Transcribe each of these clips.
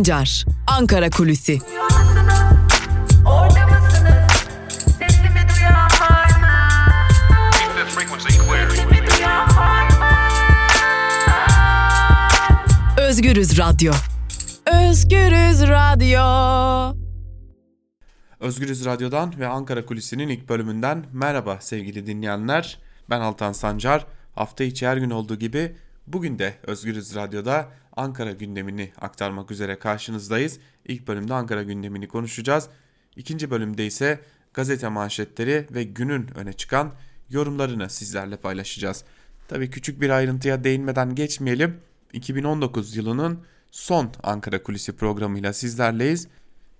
Sancar, Ankara Kulüsi. Özgürüz Radyo. Özgürüz Radyo. Özgürüz Radyo'dan ve Ankara Kulisi'nin ilk bölümünden merhaba sevgili dinleyenler. Ben Altan Sancar. Hafta içi her gün olduğu gibi bugün de Özgürüz Radyo'da Ankara gündemini aktarmak üzere karşınızdayız. İlk bölümde Ankara gündemini konuşacağız. İkinci bölümde ise gazete manşetleri ve günün öne çıkan yorumlarını sizlerle paylaşacağız. Tabii küçük bir ayrıntıya değinmeden geçmeyelim. 2019 yılının son Ankara Kulisi programıyla sizlerleyiz.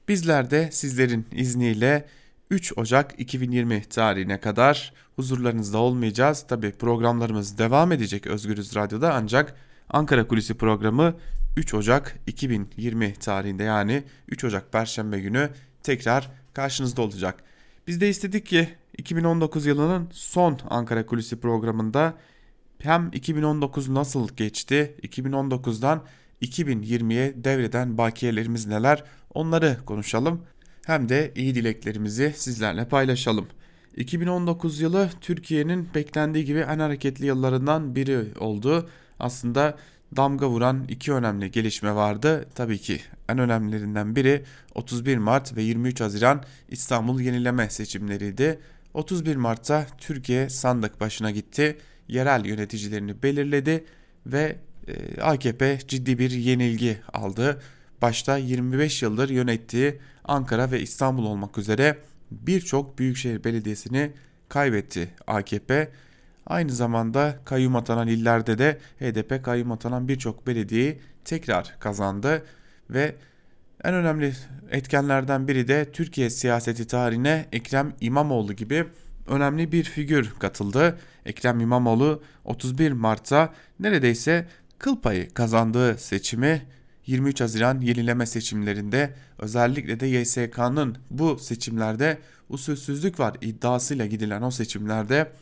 Bizler de sizlerin izniyle 3 Ocak 2020 tarihine kadar huzurlarınızda olmayacağız. Tabi programlarımız devam edecek Özgürüz Radyo'da ancak Ankara Kulisi programı 3 Ocak 2020 tarihinde yani 3 Ocak Perşembe günü tekrar karşınızda olacak. Biz de istedik ki 2019 yılının son Ankara Kulisi programında hem 2019 nasıl geçti, 2019'dan 2020'ye devreden bakiyelerimiz neler onları konuşalım. Hem de iyi dileklerimizi sizlerle paylaşalım. 2019 yılı Türkiye'nin beklendiği gibi en hareketli yıllarından biri oldu. Aslında damga vuran iki önemli gelişme vardı. Tabii ki en önemlilerinden biri 31 Mart ve 23 Haziran İstanbul yenileme seçimleriydi. 31 Mart'ta Türkiye sandık başına gitti, yerel yöneticilerini belirledi ve e, AKP ciddi bir yenilgi aldı. Başta 25 yıldır yönettiği Ankara ve İstanbul olmak üzere birçok büyükşehir belediyesini kaybetti AKP. Aynı zamanda kayyum atanan illerde de HDP kayyum atanan birçok belediyeyi tekrar kazandı ve en önemli etkenlerden biri de Türkiye siyaseti tarihine Ekrem İmamoğlu gibi önemli bir figür katıldı. Ekrem İmamoğlu 31 Mart'ta neredeyse kıl payı kazandığı seçimi 23 Haziran yenileme seçimlerinde özellikle de YSK'nın bu seçimlerde usulsüzlük var iddiasıyla gidilen o seçimlerde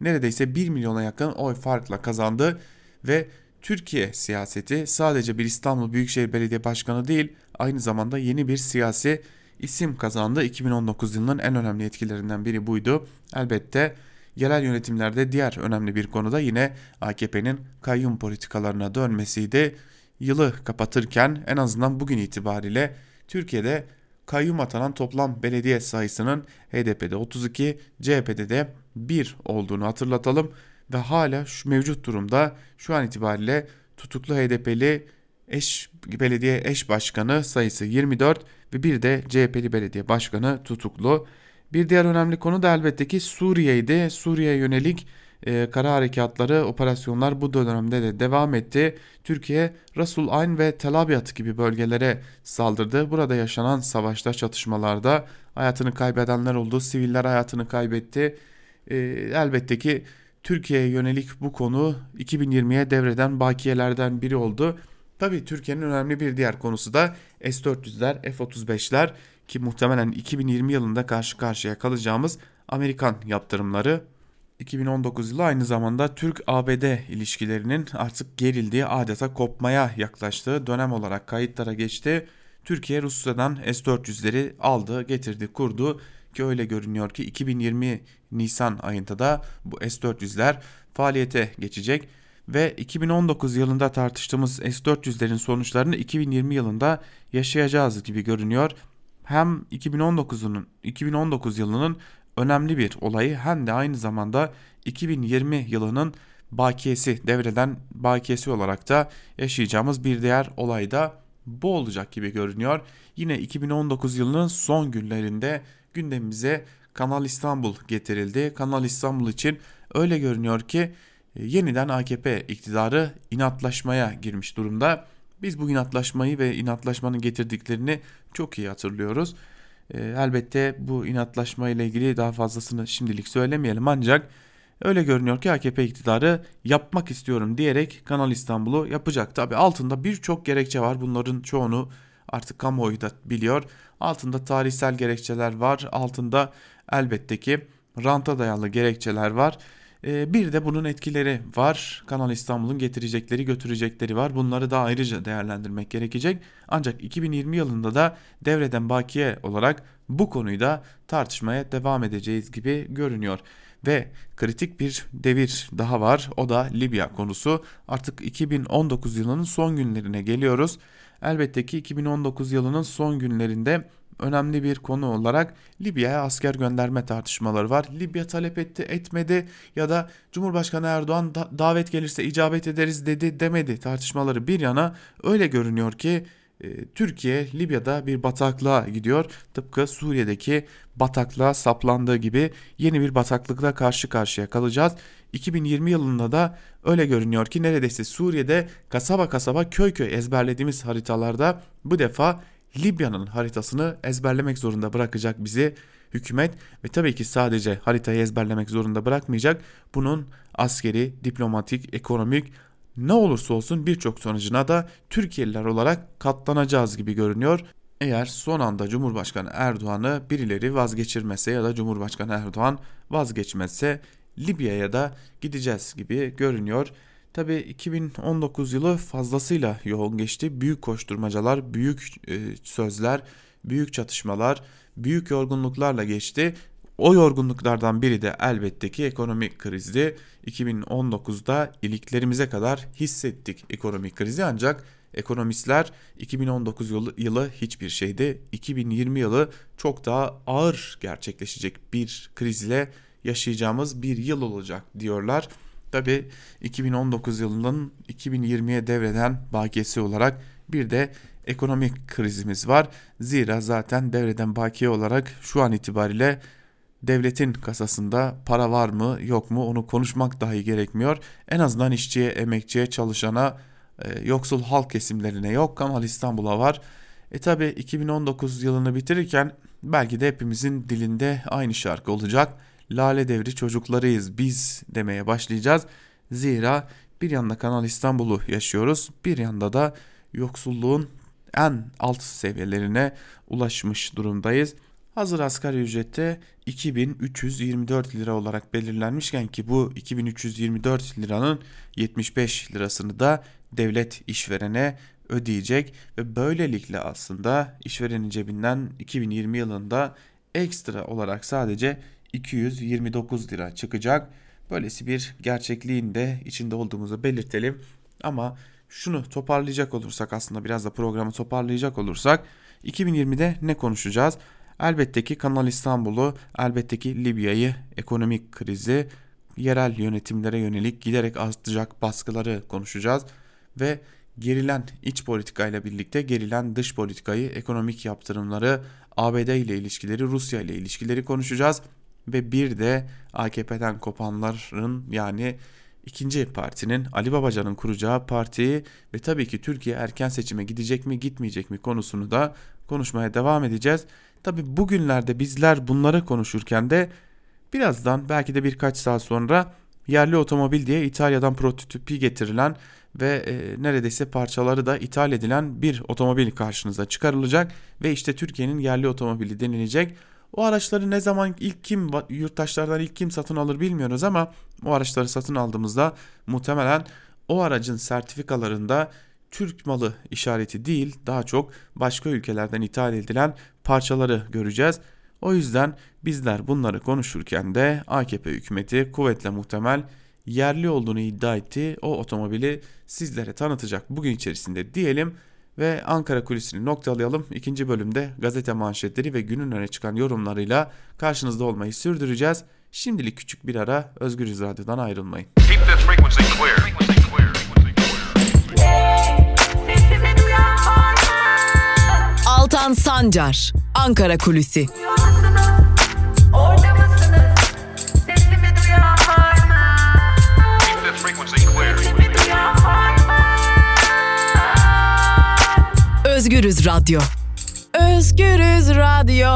neredeyse 1 milyona yakın oy farkla kazandı ve Türkiye siyaseti sadece bir İstanbul Büyükşehir Belediye Başkanı değil aynı zamanda yeni bir siyasi isim kazandı. 2019 yılının en önemli etkilerinden biri buydu. Elbette yerel yönetimlerde diğer önemli bir konu da yine AKP'nin kayyum politikalarına dönmesiydi. Yılı kapatırken en azından bugün itibariyle Türkiye'de kayyum atanan toplam belediye sayısının HDP'de 32, CHP'de de 1 olduğunu hatırlatalım ve hala şu mevcut durumda şu an itibariyle tutuklu HDP'li eş belediye eş başkanı sayısı 24 ve bir de CHP'li belediye başkanı tutuklu. Bir diğer önemli konu da elbette ki Suriye'ydi. Suriye'ye yönelik e, kara harekatları, operasyonlar bu dönemde de devam etti. Türkiye Rasul Ayn ve Tel Abyad gibi bölgelere saldırdı. Burada yaşanan savaşta, çatışmalarda hayatını kaybedenler oldu. Siviller hayatını kaybetti. E, elbette ki Türkiye'ye yönelik bu konu 2020'ye devreden bakiyelerden biri oldu. Tabii Türkiye'nin önemli bir diğer konusu da S-400'ler, F-35'ler ki muhtemelen 2020 yılında karşı karşıya kalacağımız Amerikan yaptırımları 2019 yılı aynı zamanda Türk-ABD ilişkilerinin artık gerildiği adeta kopmaya yaklaştığı dönem olarak kayıtlara geçti. Türkiye Rusya'dan S-400'leri aldı, getirdi, kurdu ki öyle görünüyor ki 2020 Nisan ayında da bu S-400'ler faaliyete geçecek ve 2019 yılında tartıştığımız S-400'lerin sonuçlarını 2020 yılında yaşayacağız gibi görünüyor. Hem 2019'un 2019 yılının önemli bir olayı hem de aynı zamanda 2020 yılının bakiyesi devreden bakiyesi olarak da yaşayacağımız bir diğer olay da bu olacak gibi görünüyor. Yine 2019 yılının son günlerinde gündemimize Kanal İstanbul getirildi. Kanal İstanbul için öyle görünüyor ki e, yeniden AKP iktidarı inatlaşmaya girmiş durumda. Biz bu inatlaşmayı ve inatlaşmanın getirdiklerini çok iyi hatırlıyoruz. E, elbette bu inatlaşma ile ilgili daha fazlasını şimdilik söylemeyelim ancak öyle görünüyor ki AKP iktidarı yapmak istiyorum diyerek Kanal İstanbul'u yapacak. Tabi altında birçok gerekçe var bunların çoğunu artık kamuoyu da biliyor. Altında tarihsel gerekçeler var altında elbette ki ranta dayalı gerekçeler var. Ee, bir de bunun etkileri var. Kanal İstanbul'un getirecekleri götürecekleri var. Bunları da ayrıca değerlendirmek gerekecek. Ancak 2020 yılında da devreden bakiye olarak bu konuyu da tartışmaya devam edeceğiz gibi görünüyor. Ve kritik bir devir daha var o da Libya konusu. Artık 2019 yılının son günlerine geliyoruz. Elbette ki 2019 yılının son günlerinde önemli bir konu olarak Libya'ya asker gönderme tartışmaları var. Libya talep etti, etmedi ya da Cumhurbaşkanı Erdoğan da davet gelirse icabet ederiz dedi, demedi tartışmaları bir yana öyle görünüyor ki Türkiye Libya'da bir bataklığa gidiyor. Tıpkı Suriye'deki bataklığa saplandığı gibi yeni bir bataklıkla karşı karşıya kalacağız. 2020 yılında da öyle görünüyor ki neredeyse Suriye'de kasaba kasaba köy köy ezberlediğimiz haritalarda bu defa Libya'nın haritasını ezberlemek zorunda bırakacak bizi hükümet ve tabii ki sadece haritayı ezberlemek zorunda bırakmayacak. Bunun askeri, diplomatik, ekonomik ne olursa olsun birçok sonucuna da Türkiye'liler olarak katlanacağız gibi görünüyor. Eğer son anda Cumhurbaşkanı Erdoğan'ı birileri vazgeçirmese ya da Cumhurbaşkanı Erdoğan vazgeçmezse Libya'ya da gideceğiz gibi görünüyor. Tabi 2019 yılı fazlasıyla yoğun geçti. Büyük koşturmacalar, büyük e, sözler, büyük çatışmalar, büyük yorgunluklarla geçti. O yorgunluklardan biri de elbette ki ekonomik krizdi. 2019'da iliklerimize kadar hissettik ekonomik krizi ancak ekonomistler 2019 yılı, yılı hiçbir şeydi. 2020 yılı çok daha ağır gerçekleşecek bir krizle yaşayacağımız bir yıl olacak diyorlar. Tabi 2019 yılının 2020'ye devreden bakiyesi olarak bir de ekonomik krizimiz var. Zira zaten devreden bakiye olarak şu an itibariyle devletin kasasında para var mı yok mu onu konuşmak dahi gerekmiyor. En azından işçiye, emekçiye, çalışana, e, yoksul halk kesimlerine yok. Kanal İstanbul'a var. E tabi 2019 yılını bitirirken belki de hepimizin dilinde aynı şarkı olacak. Lale devri çocuklarıyız biz demeye başlayacağız. Zira bir yanda Kanal İstanbul'u yaşıyoruz, bir yanda da yoksulluğun en alt seviyelerine ulaşmış durumdayız. Hazır asgari ücrette 2324 lira olarak belirlenmişken ki bu 2324 liranın 75 lirasını da devlet işverene ödeyecek ve böylelikle aslında işverenin cebinden 2020 yılında ekstra olarak sadece 229 lira çıkacak. Böylesi bir gerçekliğin de içinde olduğumuzu belirtelim. Ama şunu toparlayacak olursak aslında biraz da programı toparlayacak olursak 2020'de ne konuşacağız? Elbette ki Kanal İstanbul'u, elbette ki Libya'yı, ekonomik krizi, yerel yönetimlere yönelik giderek artacak baskıları konuşacağız ve gerilen iç politikayla birlikte gerilen dış politikayı, ekonomik yaptırımları, ABD ile ilişkileri, Rusya ile ilişkileri konuşacağız ve bir de AKP'den kopanların yani ikinci partinin Ali Babacan'ın kuracağı partiyi ve tabii ki Türkiye erken seçime gidecek mi gitmeyecek mi konusunu da konuşmaya devam edeceğiz. Tabii bugünlerde bizler bunları konuşurken de birazdan belki de birkaç saat sonra yerli otomobil diye İtalya'dan prototipi getirilen ve e, neredeyse parçaları da ithal edilen bir otomobil karşınıza çıkarılacak ve işte Türkiye'nin yerli otomobili denilecek. O araçları ne zaman ilk kim yurttaşlardan ilk kim satın alır bilmiyoruz ama o araçları satın aldığımızda muhtemelen o aracın sertifikalarında Türk malı işareti değil daha çok başka ülkelerden ithal edilen parçaları göreceğiz. O yüzden bizler bunları konuşurken de AKP hükümeti kuvvetle muhtemel yerli olduğunu iddia etti. O otomobili sizlere tanıtacak bugün içerisinde diyelim ve Ankara kulisini noktalayalım. İkinci bölümde gazete manşetleri ve günün öne çıkan yorumlarıyla karşınızda olmayı sürdüreceğiz. Şimdilik küçük bir ara Özgür Radyo'dan ayrılmayın. Altan Sancar, Ankara Kulüsi. Özgürüz Radyo. Özgürüz Radyo.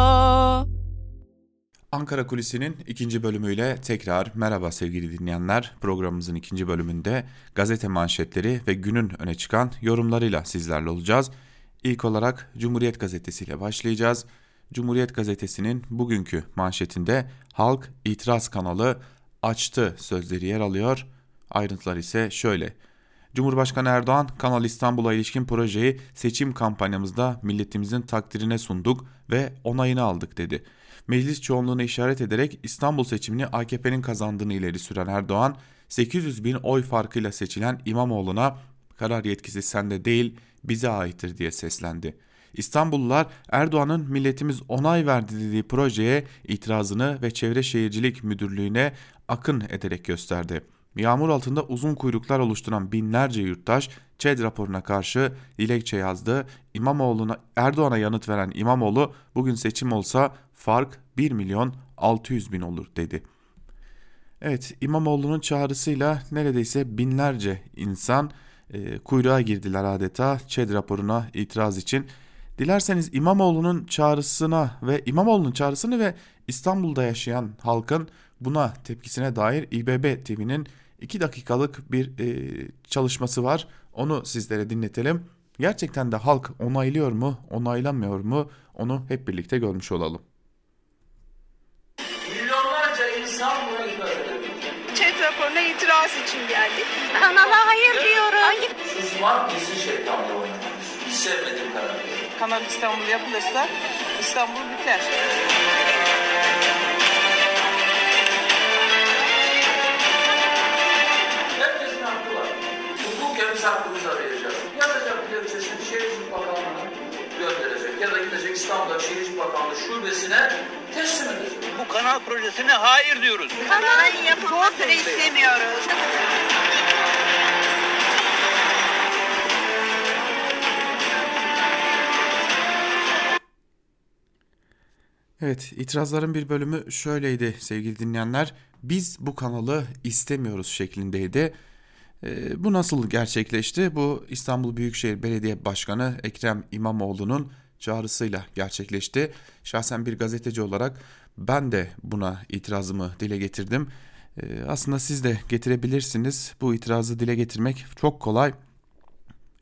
Ankara Kulisi'nin ikinci bölümüyle tekrar merhaba sevgili dinleyenler. Programımızın ikinci bölümünde gazete manşetleri ve günün öne çıkan yorumlarıyla sizlerle olacağız. İlk olarak Cumhuriyet Gazetesi ile başlayacağız. Cumhuriyet Gazetesi'nin bugünkü manşetinde Halk İtiraz kanalı açtı sözleri yer alıyor. Ayrıntılar ise şöyle. Cumhurbaşkanı Erdoğan Kanal İstanbul'a ilişkin projeyi seçim kampanyamızda milletimizin takdirine sunduk ve onayını aldık dedi. Meclis çoğunluğunu işaret ederek İstanbul seçimini AKP'nin kazandığını ileri süren Erdoğan, 800 bin oy farkıyla seçilen İmamoğlu'na karar yetkisi sende değil bize aittir diye seslendi. İstanbullular Erdoğan'ın milletimiz onay verdi dediği projeye itirazını ve Çevre Şehircilik Müdürlüğü'ne akın ederek gösterdi. Yağmur altında uzun kuyruklar oluşturan binlerce yurttaş ÇED raporuna karşı dilekçe yazdı. İmamoğlu'na Erdoğan'a yanıt veren İmamoğlu bugün seçim olsa fark 1 milyon 600 bin olur dedi. Evet İmamoğlu'nun çağrısıyla neredeyse binlerce insan e, kuyruğa girdiler adeta ÇED raporuna itiraz için. Dilerseniz İmamoğlu'nun çağrısına ve İmamoğlu'nun çağrısını ve İstanbul'da yaşayan halkın buna tepkisine dair İBB TV'nin 2 dakikalık bir e, çalışması var. Onu sizlere dinletelim. Gerçekten de halk onaylıyor mu, onaylamıyor mu onu hep birlikte görmüş olalım. İtiraz için geldik. Kanala hayır diyoruz. Susmak gizli şeytanla oynamak. Hiç sevmediğim karar. Kanal İstanbul yapılırsa İstanbul biter. Herkesin hakkı var. Hukuken biz hakkımızı arayacağız. Yazacak dilekçesini Şehircilik Bakanlığı'na gönderecek. Ya da gidecek İstanbul'da Şehircilik Bakanlığı şubesine edecek. Bu kanal projesine hayır diyoruz. Kanalın yapılmasını istemiyoruz. Evet itirazların bir bölümü şöyleydi sevgili dinleyenler. Biz bu kanalı istemiyoruz şeklindeydi. Ee, bu nasıl gerçekleşti? Bu İstanbul Büyükşehir Belediye Başkanı Ekrem İmamoğlu'nun çağrısıyla gerçekleşti. Şahsen bir gazeteci olarak ben de buna itirazımı dile getirdim. Ee, aslında siz de getirebilirsiniz. Bu itirazı dile getirmek çok kolay.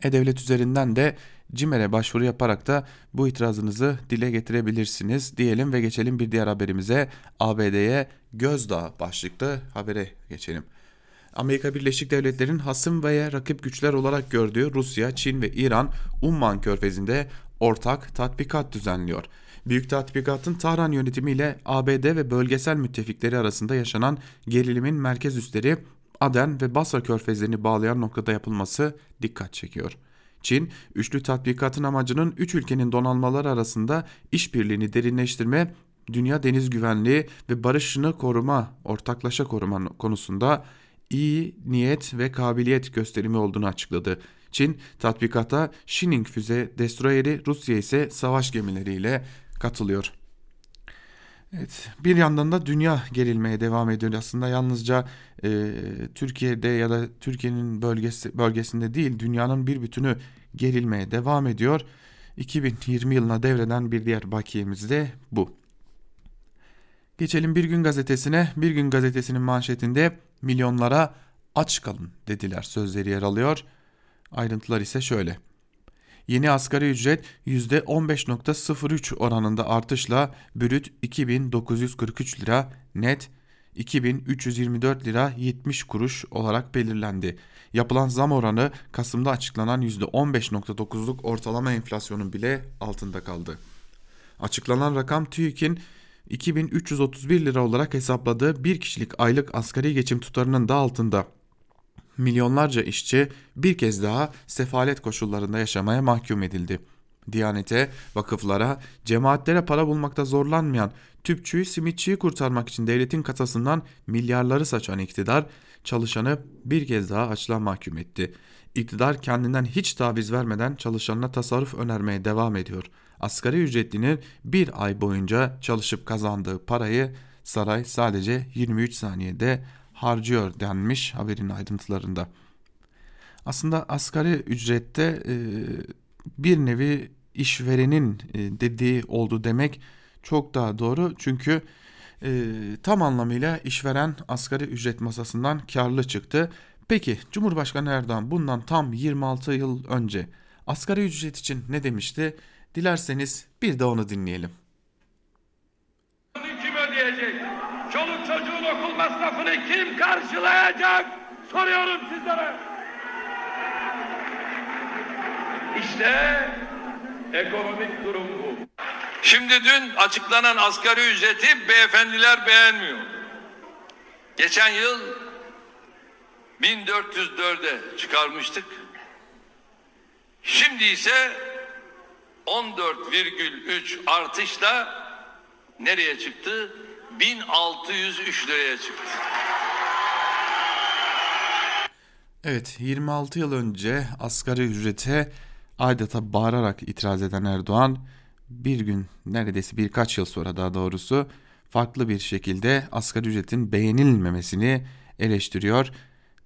E-Devlet üzerinden de CİMER'e başvuru yaparak da bu itirazınızı dile getirebilirsiniz diyelim ve geçelim bir diğer haberimize ABD'ye gözdağı başlıklı habere geçelim. Amerika Birleşik Devletleri'nin hasım veya rakip güçler olarak gördüğü Rusya, Çin ve İran Umman Körfezi'nde ortak tatbikat düzenliyor. Büyük tatbikatın Tahran yönetimiyle ABD ve bölgesel müttefikleri arasında yaşanan gerilimin merkez üsleri Aden ve Basra körfezlerini bağlayan noktada yapılması dikkat çekiyor. Çin, üçlü tatbikatın amacının üç ülkenin donanmaları arasında işbirliğini derinleştirme, dünya deniz güvenliği ve barışını koruma, ortaklaşa koruma konusunda iyi niyet ve kabiliyet gösterimi olduğunu açıkladı. Çin, tatbikata Shining füze destroyeri, Rusya ise savaş gemileriyle katılıyor. Evet, bir yandan da dünya gerilmeye devam ediyor. Aslında yalnızca e, Türkiye'de ya da Türkiye'nin bölgesi bölgesinde değil, dünyanın bir bütünü gerilmeye devam ediyor. 2020 yılına devreden bir diğer bakiyemiz de bu. Geçelim Bir Gün Gazetesi'ne. Bir Gün Gazetesi'nin manşetinde milyonlara aç kalın dediler sözleri yer alıyor. Ayrıntılar ise şöyle. Yeni asgari ücret %15.03 oranında artışla brüt 2943 lira, net 2324 lira 70 kuruş olarak belirlendi. Yapılan zam oranı Kasım'da açıklanan %15.9'luk ortalama enflasyonun bile altında kaldı. Açıklanan rakam TÜİK'in 2331 lira olarak hesapladığı bir kişilik aylık asgari geçim tutarının da altında. Milyonlarca işçi bir kez daha sefalet koşullarında yaşamaya mahkum edildi. Diyanete, vakıflara, cemaatlere para bulmakta zorlanmayan tüpçüyü, simitçiyi kurtarmak için devletin kasasından milyarları saçan iktidar çalışanı bir kez daha açlığa mahkum etti. İktidar kendinden hiç taviz vermeden çalışanına tasarruf önermeye devam ediyor. Asgari ücretlinin bir ay boyunca çalışıp kazandığı parayı saray sadece 23 saniyede harcıyor denmiş haberin ayrıntılarında. Aslında asgari ücrette e, bir nevi işverenin e, dediği oldu demek çok daha doğru. Çünkü e, tam anlamıyla işveren asgari ücret masasından karlı çıktı. Peki Cumhurbaşkanı Erdoğan bundan tam 26 yıl önce asgari ücret için ne demişti? Dilerseniz bir de onu dinleyelim. Kim ödeyecek? Çoluk çocuğun okul masrafını zamı kim karşılayacak? Soruyorum sizlere. İşte ekonomik durum bu. Şimdi dün açıklanan asgari ücreti beyefendiler beğenmiyor. Geçen yıl 1404'e çıkarmıştık. Şimdi ise 14,3 artışla nereye çıktı? 1603 liraya çıktı. Evet 26 yıl önce asgari ücrete adeta bağırarak itiraz eden Erdoğan bir gün neredeyse birkaç yıl sonra daha doğrusu farklı bir şekilde asgari ücretin beğenilmemesini eleştiriyor.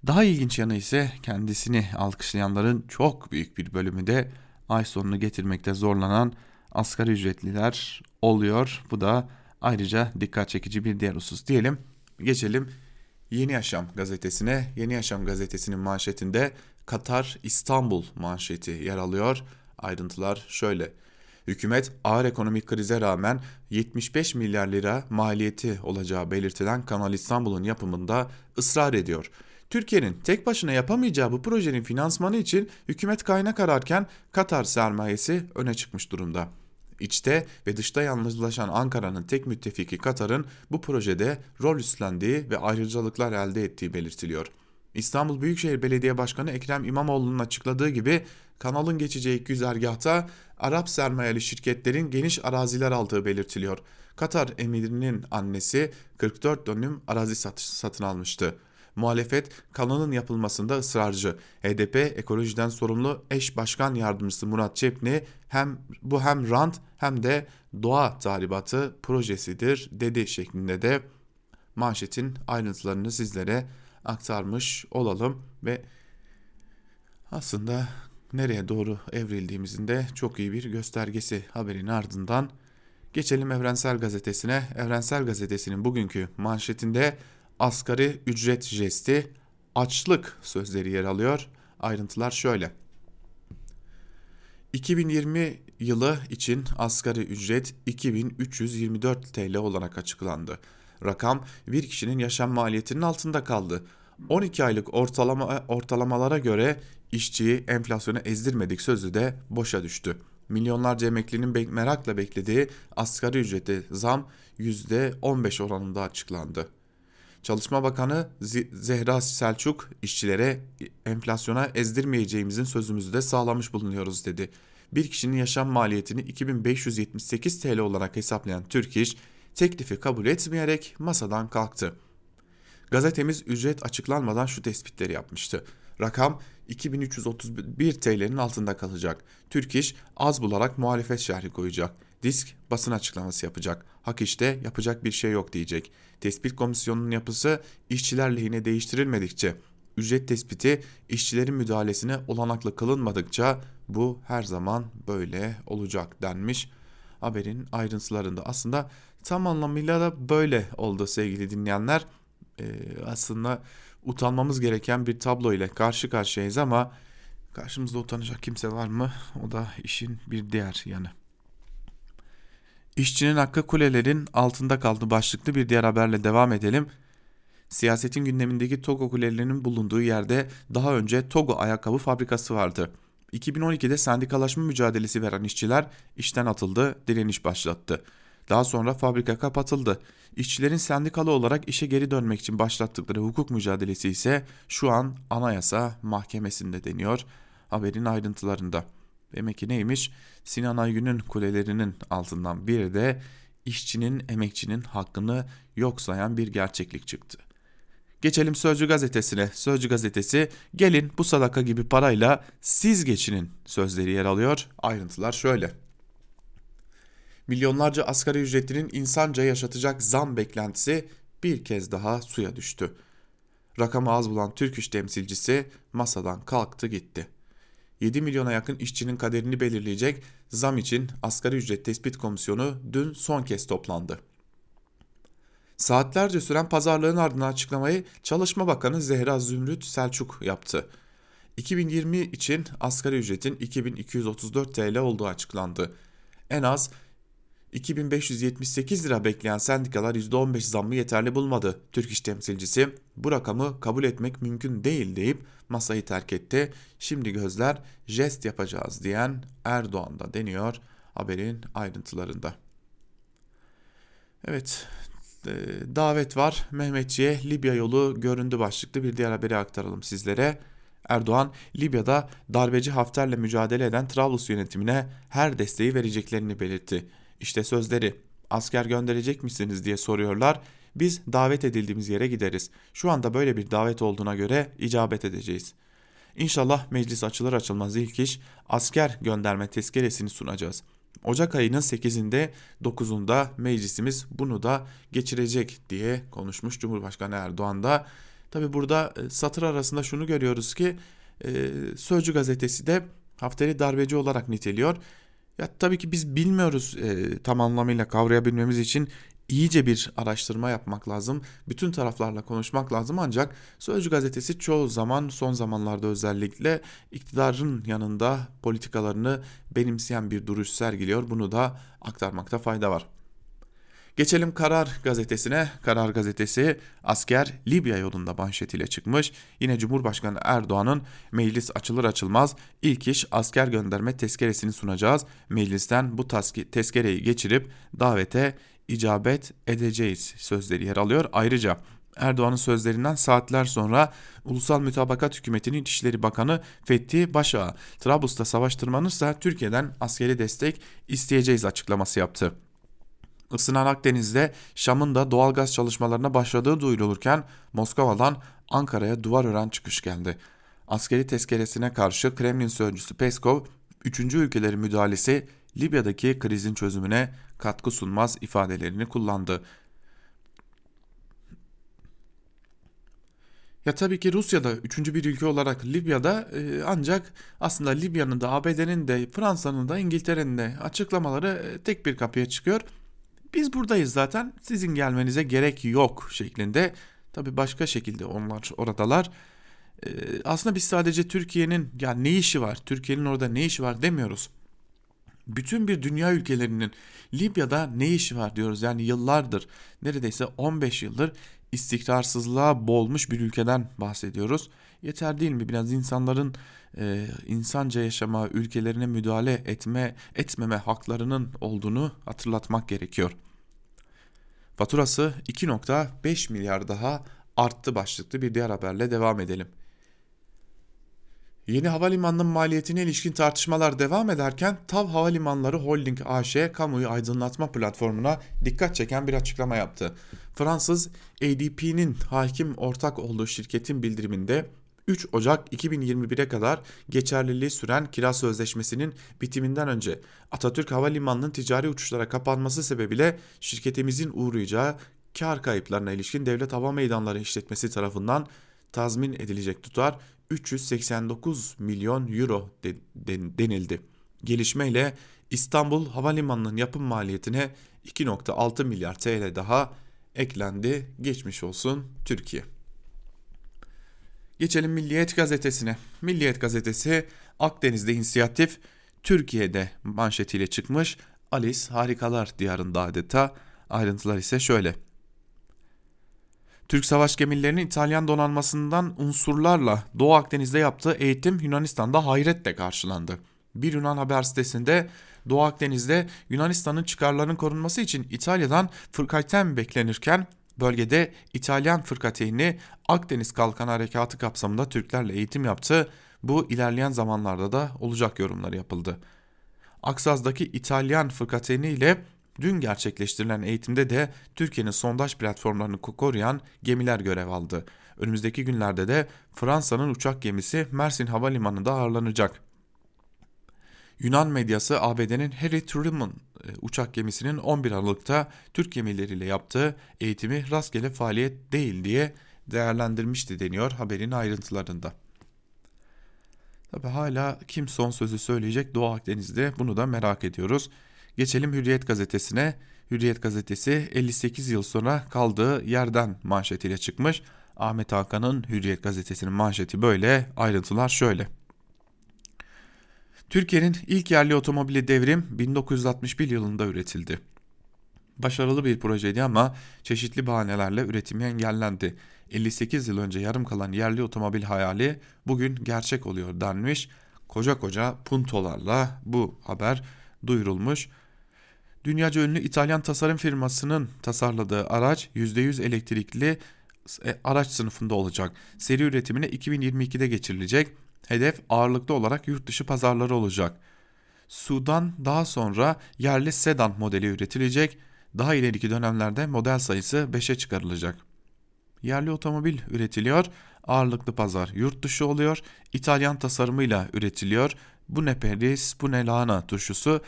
Daha ilginç yanı ise kendisini alkışlayanların çok büyük bir bölümü de ay sonunu getirmekte zorlanan asgari ücretliler oluyor. Bu da ayrıca dikkat çekici bir diğer husus diyelim. Geçelim Yeni Yaşam gazetesine. Yeni Yaşam gazetesinin manşetinde Katar İstanbul manşeti yer alıyor. Ayrıntılar şöyle. Hükümet ağır ekonomik krize rağmen 75 milyar lira maliyeti olacağı belirtilen Kanal İstanbul'un yapımında ısrar ediyor. Türkiye'nin tek başına yapamayacağı bu projenin finansmanı için hükümet kaynak ararken Katar sermayesi öne çıkmış durumda. İçte ve dışta yalnızlaşan Ankara'nın tek müttefiki Katar'ın bu projede rol üstlendiği ve ayrıcalıklar elde ettiği belirtiliyor. İstanbul Büyükşehir Belediye Başkanı Ekrem İmamoğlu'nun açıkladığı gibi kanalın geçeceği güzergahta Arap sermayeli şirketlerin geniş araziler aldığı belirtiliyor. Katar emirinin annesi 44 dönüm arazi satın almıştı. Muhalefet kanalın yapılmasında ısrarcı. HDP ekolojiden sorumlu eş başkan yardımcısı Murat Çepni hem bu hem rant hem de doğa tahribatı projesidir dedi şeklinde de manşetin ayrıntılarını sizlere aktarmış olalım ve aslında nereye doğru evrildiğimizin de çok iyi bir göstergesi haberin ardından geçelim Evrensel Gazetesi'ne. Evrensel Gazetesi'nin bugünkü manşetinde asgari ücret jesti, açlık sözleri yer alıyor. Ayrıntılar şöyle. 2020 yılı için asgari ücret 2324 TL olarak açıklandı. Rakam bir kişinin yaşam maliyetinin altında kaldı. 12 aylık ortalama ortalamalara göre işçiyi enflasyona ezdirmedik sözü de boşa düştü. Milyonlarca emeklinin merakla beklediği asgari ücrete zam %15 oranında açıklandı. Çalışma Bakanı Zehra Selçuk işçilere enflasyona ezdirmeyeceğimizin sözümüzü de sağlamış bulunuyoruz dedi. Bir kişinin yaşam maliyetini 2578 TL olarak hesaplayan Türk İş teklifi kabul etmeyerek masadan kalktı. Gazetemiz ücret açıklanmadan şu tespitleri yapmıştı. Rakam 2331 TL'nin altında kalacak. Türk İş az bularak muhalefet şerhi koyacak. Disk basın açıklaması yapacak. Hak işte yapacak bir şey yok diyecek. Tespit komisyonunun yapısı işçiler lehine değiştirilmedikçe, ücret tespiti işçilerin müdahalesine olanaklı kılınmadıkça bu her zaman böyle olacak denmiş. Haberin ayrıntılarında aslında tam anlamıyla da böyle oldu sevgili dinleyenler. Ee, aslında utanmamız gereken bir tablo ile karşı karşıyayız ama karşımızda utanacak kimse var mı? O da işin bir diğer yanı. İşçinin hakkı kulelerin altında kaldı başlıklı bir diğer haberle devam edelim. Siyasetin gündemindeki Togo kulelerinin bulunduğu yerde daha önce Togo ayakkabı fabrikası vardı. 2012'de sendikalaşma mücadelesi veren işçiler işten atıldı, direniş başlattı. Daha sonra fabrika kapatıldı. İşçilerin sendikalı olarak işe geri dönmek için başlattıkları hukuk mücadelesi ise şu an Anayasa Mahkemesi'nde deniyor. Haberin ayrıntılarında. Demek ki neymiş? Sinan Aygün'ün kulelerinin altından biri de işçinin, emekçinin hakkını yok sayan bir gerçeklik çıktı. Geçelim Sözcü gazetesine. Sözcü gazetesi gelin bu sadaka gibi parayla siz geçinin sözleri yer alıyor. Ayrıntılar şöyle. Milyonlarca asgari ücretlinin insanca yaşatacak zam beklentisi bir kez daha suya düştü. Rakamı az bulan Türk İş temsilcisi masadan kalktı gitti. 7 milyona yakın işçinin kaderini belirleyecek zam için asgari ücret tespit komisyonu dün son kez toplandı. Saatlerce süren pazarlığın ardından açıklamayı Çalışma Bakanı Zehra Zümrüt Selçuk yaptı. 2020 için asgari ücretin 2234 TL olduğu açıklandı. En az 2578 lira bekleyen sendikalar %15 zammı yeterli bulmadı. Türk İş temsilcisi bu rakamı kabul etmek mümkün değil deyip masayı terk etti. Şimdi gözler jest yapacağız diyen Erdoğan'da deniyor haberin ayrıntılarında. Evet e, davet var Mehmetçi'ye Libya yolu göründü başlıklı bir diğer haberi aktaralım sizlere. Erdoğan, Libya'da darbeci Hafter'le mücadele eden Trablus yönetimine her desteği vereceklerini belirtti. İşte sözleri. Asker gönderecek misiniz diye soruyorlar. Biz davet edildiğimiz yere gideriz. Şu anda böyle bir davet olduğuna göre icabet edeceğiz. İnşallah meclis açılır açılmaz ilk iş asker gönderme tezkeresini sunacağız. Ocak ayının 8'inde 9'unda meclisimiz bunu da geçirecek diye konuşmuş Cumhurbaşkanı Erdoğan da. Tabi burada e, satır arasında şunu görüyoruz ki e, Sözcü gazetesi de Hafter'i darbeci olarak niteliyor. Ya tabii ki biz bilmiyoruz e, tam anlamıyla kavrayabilmemiz için iyice bir araştırma yapmak lazım. Bütün taraflarla konuşmak lazım ancak Sözcü gazetesi çoğu zaman son zamanlarda özellikle iktidarın yanında politikalarını benimseyen bir duruş sergiliyor. Bunu da aktarmakta fayda var. Geçelim Karar gazetesine. Karar gazetesi asker Libya yolunda manşetiyle çıkmış. Yine Cumhurbaşkanı Erdoğan'ın meclis açılır açılmaz ilk iş asker gönderme tezkeresini sunacağız. Meclisten bu tezkereyi geçirip davete icabet edeceğiz sözleri yer alıyor. Ayrıca Erdoğan'ın sözlerinden saatler sonra Ulusal Mütabakat Hükümeti'nin İçişleri Bakanı Fethi Başağa Trablus'ta savaş tırmanırsa Türkiye'den askeri destek isteyeceğiz açıklaması yaptı. Isınan Akdeniz'de Şam'ın da doğalgaz çalışmalarına başladığı duyurulurken Moskova'dan Ankara'ya duvar ören çıkış geldi. Askeri tezkeresine karşı Kremlin sözcüsü Peskov, üçüncü ülkelerin müdahalesi Libya'daki krizin çözümüne katkı sunmaz ifadelerini kullandı. Ya tabii ki Rusya'da üçüncü bir ülke olarak Libya'da e, ancak aslında Libya'nın da ABD'nin de Fransa'nın da İngiltere'nin de açıklamaları e, tek bir kapıya çıkıyor biz buradayız zaten sizin gelmenize gerek yok şeklinde. Tabi başka şekilde onlar oradalar. Ee, aslında biz sadece Türkiye'nin ya ne işi var, Türkiye'nin orada ne işi var demiyoruz. Bütün bir dünya ülkelerinin Libya'da ne işi var diyoruz. Yani yıllardır neredeyse 15 yıldır istikrarsızlığa boğulmuş bir ülkeden bahsediyoruz. Yeter değil mi biraz insanların e, insanca yaşama, ülkelerine müdahale etme, etmeme haklarının olduğunu hatırlatmak gerekiyor. Faturası 2.5 milyar daha arttı başlıklı bir diğer haberle devam edelim. Yeni havalimanının maliyetine ilişkin tartışmalar devam ederken TAV Havalimanları Holding AŞ kamuoyu aydınlatma platformuna dikkat çeken bir açıklama yaptı. Fransız ADP'nin hakim ortak olduğu şirketin bildiriminde 3 Ocak 2021'e kadar geçerliliği süren kira sözleşmesinin bitiminden önce Atatürk Havalimanı'nın ticari uçuşlara kapanması sebebiyle şirketimizin uğrayacağı kar kayıplarına ilişkin Devlet Hava Meydanları işletmesi tarafından tazmin edilecek tutar 389 milyon euro de, de, denildi. Gelişmeyle İstanbul Havalimanı'nın yapım maliyetine 2.6 milyar TL daha eklendi. Geçmiş olsun Türkiye. Geçelim Milliyet gazetesine. Milliyet gazetesi Akdeniz'de inisiyatif Türkiye'de manşetiyle çıkmış. Alice harikalar diyarında adeta. Ayrıntılar ise şöyle. Türk savaş gemilerinin İtalyan donanmasından unsurlarla Doğu Akdeniz'de yaptığı eğitim Yunanistan'da hayretle karşılandı. Bir Yunan haber sitesinde Doğu Akdeniz'de Yunanistan'ın çıkarlarının korunması için İtalya'dan fırkaten beklenirken bölgede İtalyan fırkateyni Akdeniz Kalkan Harekatı kapsamında Türklerle eğitim yaptı. Bu ilerleyen zamanlarda da olacak yorumları yapıldı. Aksaz'daki İtalyan fırkateyni ile dün gerçekleştirilen eğitimde de Türkiye'nin sondaj platformlarını koruyan gemiler görev aldı. Önümüzdeki günlerde de Fransa'nın uçak gemisi Mersin Havalimanı'nda ağırlanacak. Yunan medyası ABD'nin Harry Truman e, uçak gemisinin 11 Aralık'ta Türk gemileriyle yaptığı eğitimi rastgele faaliyet değil diye değerlendirmişti deniyor haberin ayrıntılarında. Tabi hala kim son sözü söyleyecek Doğu Akdeniz'de bunu da merak ediyoruz. Geçelim Hürriyet gazetesine. Hürriyet gazetesi 58 yıl sonra kaldığı yerden manşetiyle çıkmış. Ahmet Hakan'ın Hürriyet gazetesinin manşeti böyle, ayrıntılar şöyle. Türkiye'nin ilk yerli otomobili devrim 1961 yılında üretildi. Başarılı bir projeydi ama çeşitli bahanelerle üretimi engellendi. 58 yıl önce yarım kalan yerli otomobil hayali bugün gerçek oluyor denmiş. Koca koca puntolarla bu haber duyurulmuş. Dünyaca ünlü İtalyan tasarım firmasının tasarladığı araç %100 elektrikli e, araç sınıfında olacak. Seri üretimine 2022'de geçirilecek. Hedef ağırlıklı olarak yurt dışı pazarları olacak. Sudan daha sonra yerli sedan modeli üretilecek. Daha ileriki dönemlerde model sayısı 5'e çıkarılacak. Yerli otomobil üretiliyor. Ağırlıklı pazar yurt dışı oluyor. İtalyan tasarımıyla üretiliyor. Bu ne peris, bu ne lahana turşusu.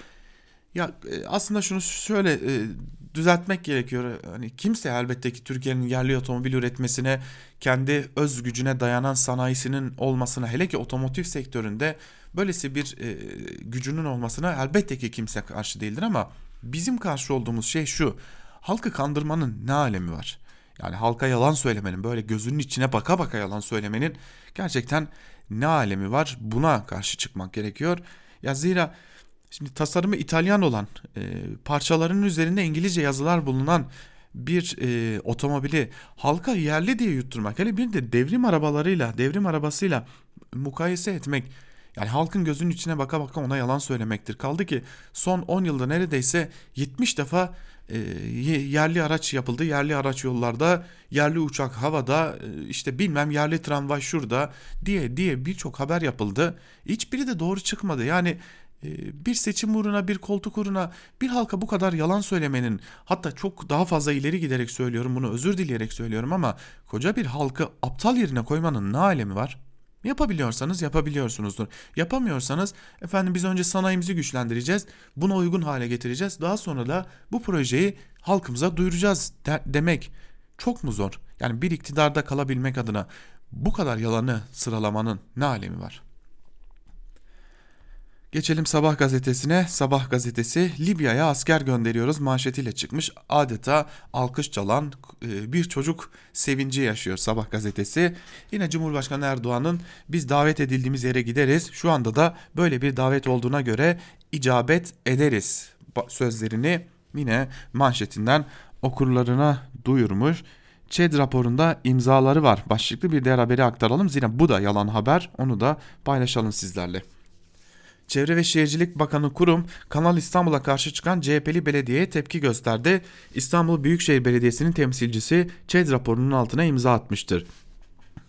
Ya e, aslında şunu şöyle e, düzeltmek gerekiyor. Hani kimse elbette ki Türkiye'nin yerli otomobil üretmesine, kendi öz gücüne dayanan sanayisinin olmasına, hele ki otomotiv sektöründe böylesi bir e, gücünün olmasına elbette ki kimse karşı değildir ama bizim karşı olduğumuz şey şu. Halkı kandırmanın ne alemi var? Yani halka yalan söylemenin, böyle gözünün içine baka baka yalan söylemenin gerçekten ne alemi var? Buna karşı çıkmak gerekiyor. Ya zira Şimdi tasarımı İtalyan olan e, parçaların üzerinde İngilizce yazılar bulunan bir e, otomobili halka yerli diye yutturmak hele bir de devrim arabalarıyla devrim arabasıyla mukayese etmek yani halkın gözünün içine baka baka ona yalan söylemektir. Kaldı ki son 10 yılda neredeyse 70 defa e, yerli araç yapıldı. Yerli araç yollarda, yerli uçak havada, e, işte bilmem yerli tramvay şurada diye diye birçok haber yapıldı. Hiçbiri de doğru çıkmadı. Yani bir seçim uğruna bir koltuk uğruna bir halka bu kadar yalan söylemenin hatta çok daha fazla ileri giderek söylüyorum bunu özür dileyerek söylüyorum ama koca bir halkı aptal yerine koymanın ne alemi var? Yapabiliyorsanız yapabiliyorsunuzdur. Yapamıyorsanız efendim biz önce sanayimizi güçlendireceğiz. Buna uygun hale getireceğiz. Daha sonra da bu projeyi halkımıza duyuracağız de- demek çok mu zor? Yani bir iktidarda kalabilmek adına bu kadar yalanı sıralamanın ne alemi var? Geçelim Sabah gazetesine. Sabah gazetesi Libya'ya asker gönderiyoruz manşetiyle çıkmış. Adeta alkış çalan e, bir çocuk sevinci yaşıyor Sabah gazetesi. Yine Cumhurbaşkanı Erdoğan'ın biz davet edildiğimiz yere gideriz. Şu anda da böyle bir davet olduğuna göre icabet ederiz sözlerini yine manşetinden okurlarına duyurmuş. ÇED raporunda imzaları var. Başlıklı bir diğer haberi aktaralım. Zira bu da yalan haber. Onu da paylaşalım sizlerle. Çevre ve Şehircilik Bakanı Kurum, Kanal İstanbul'a karşı çıkan CHP'li belediyeye tepki gösterdi. İstanbul Büyükşehir Belediyesi'nin temsilcisi ÇED raporunun altına imza atmıştır.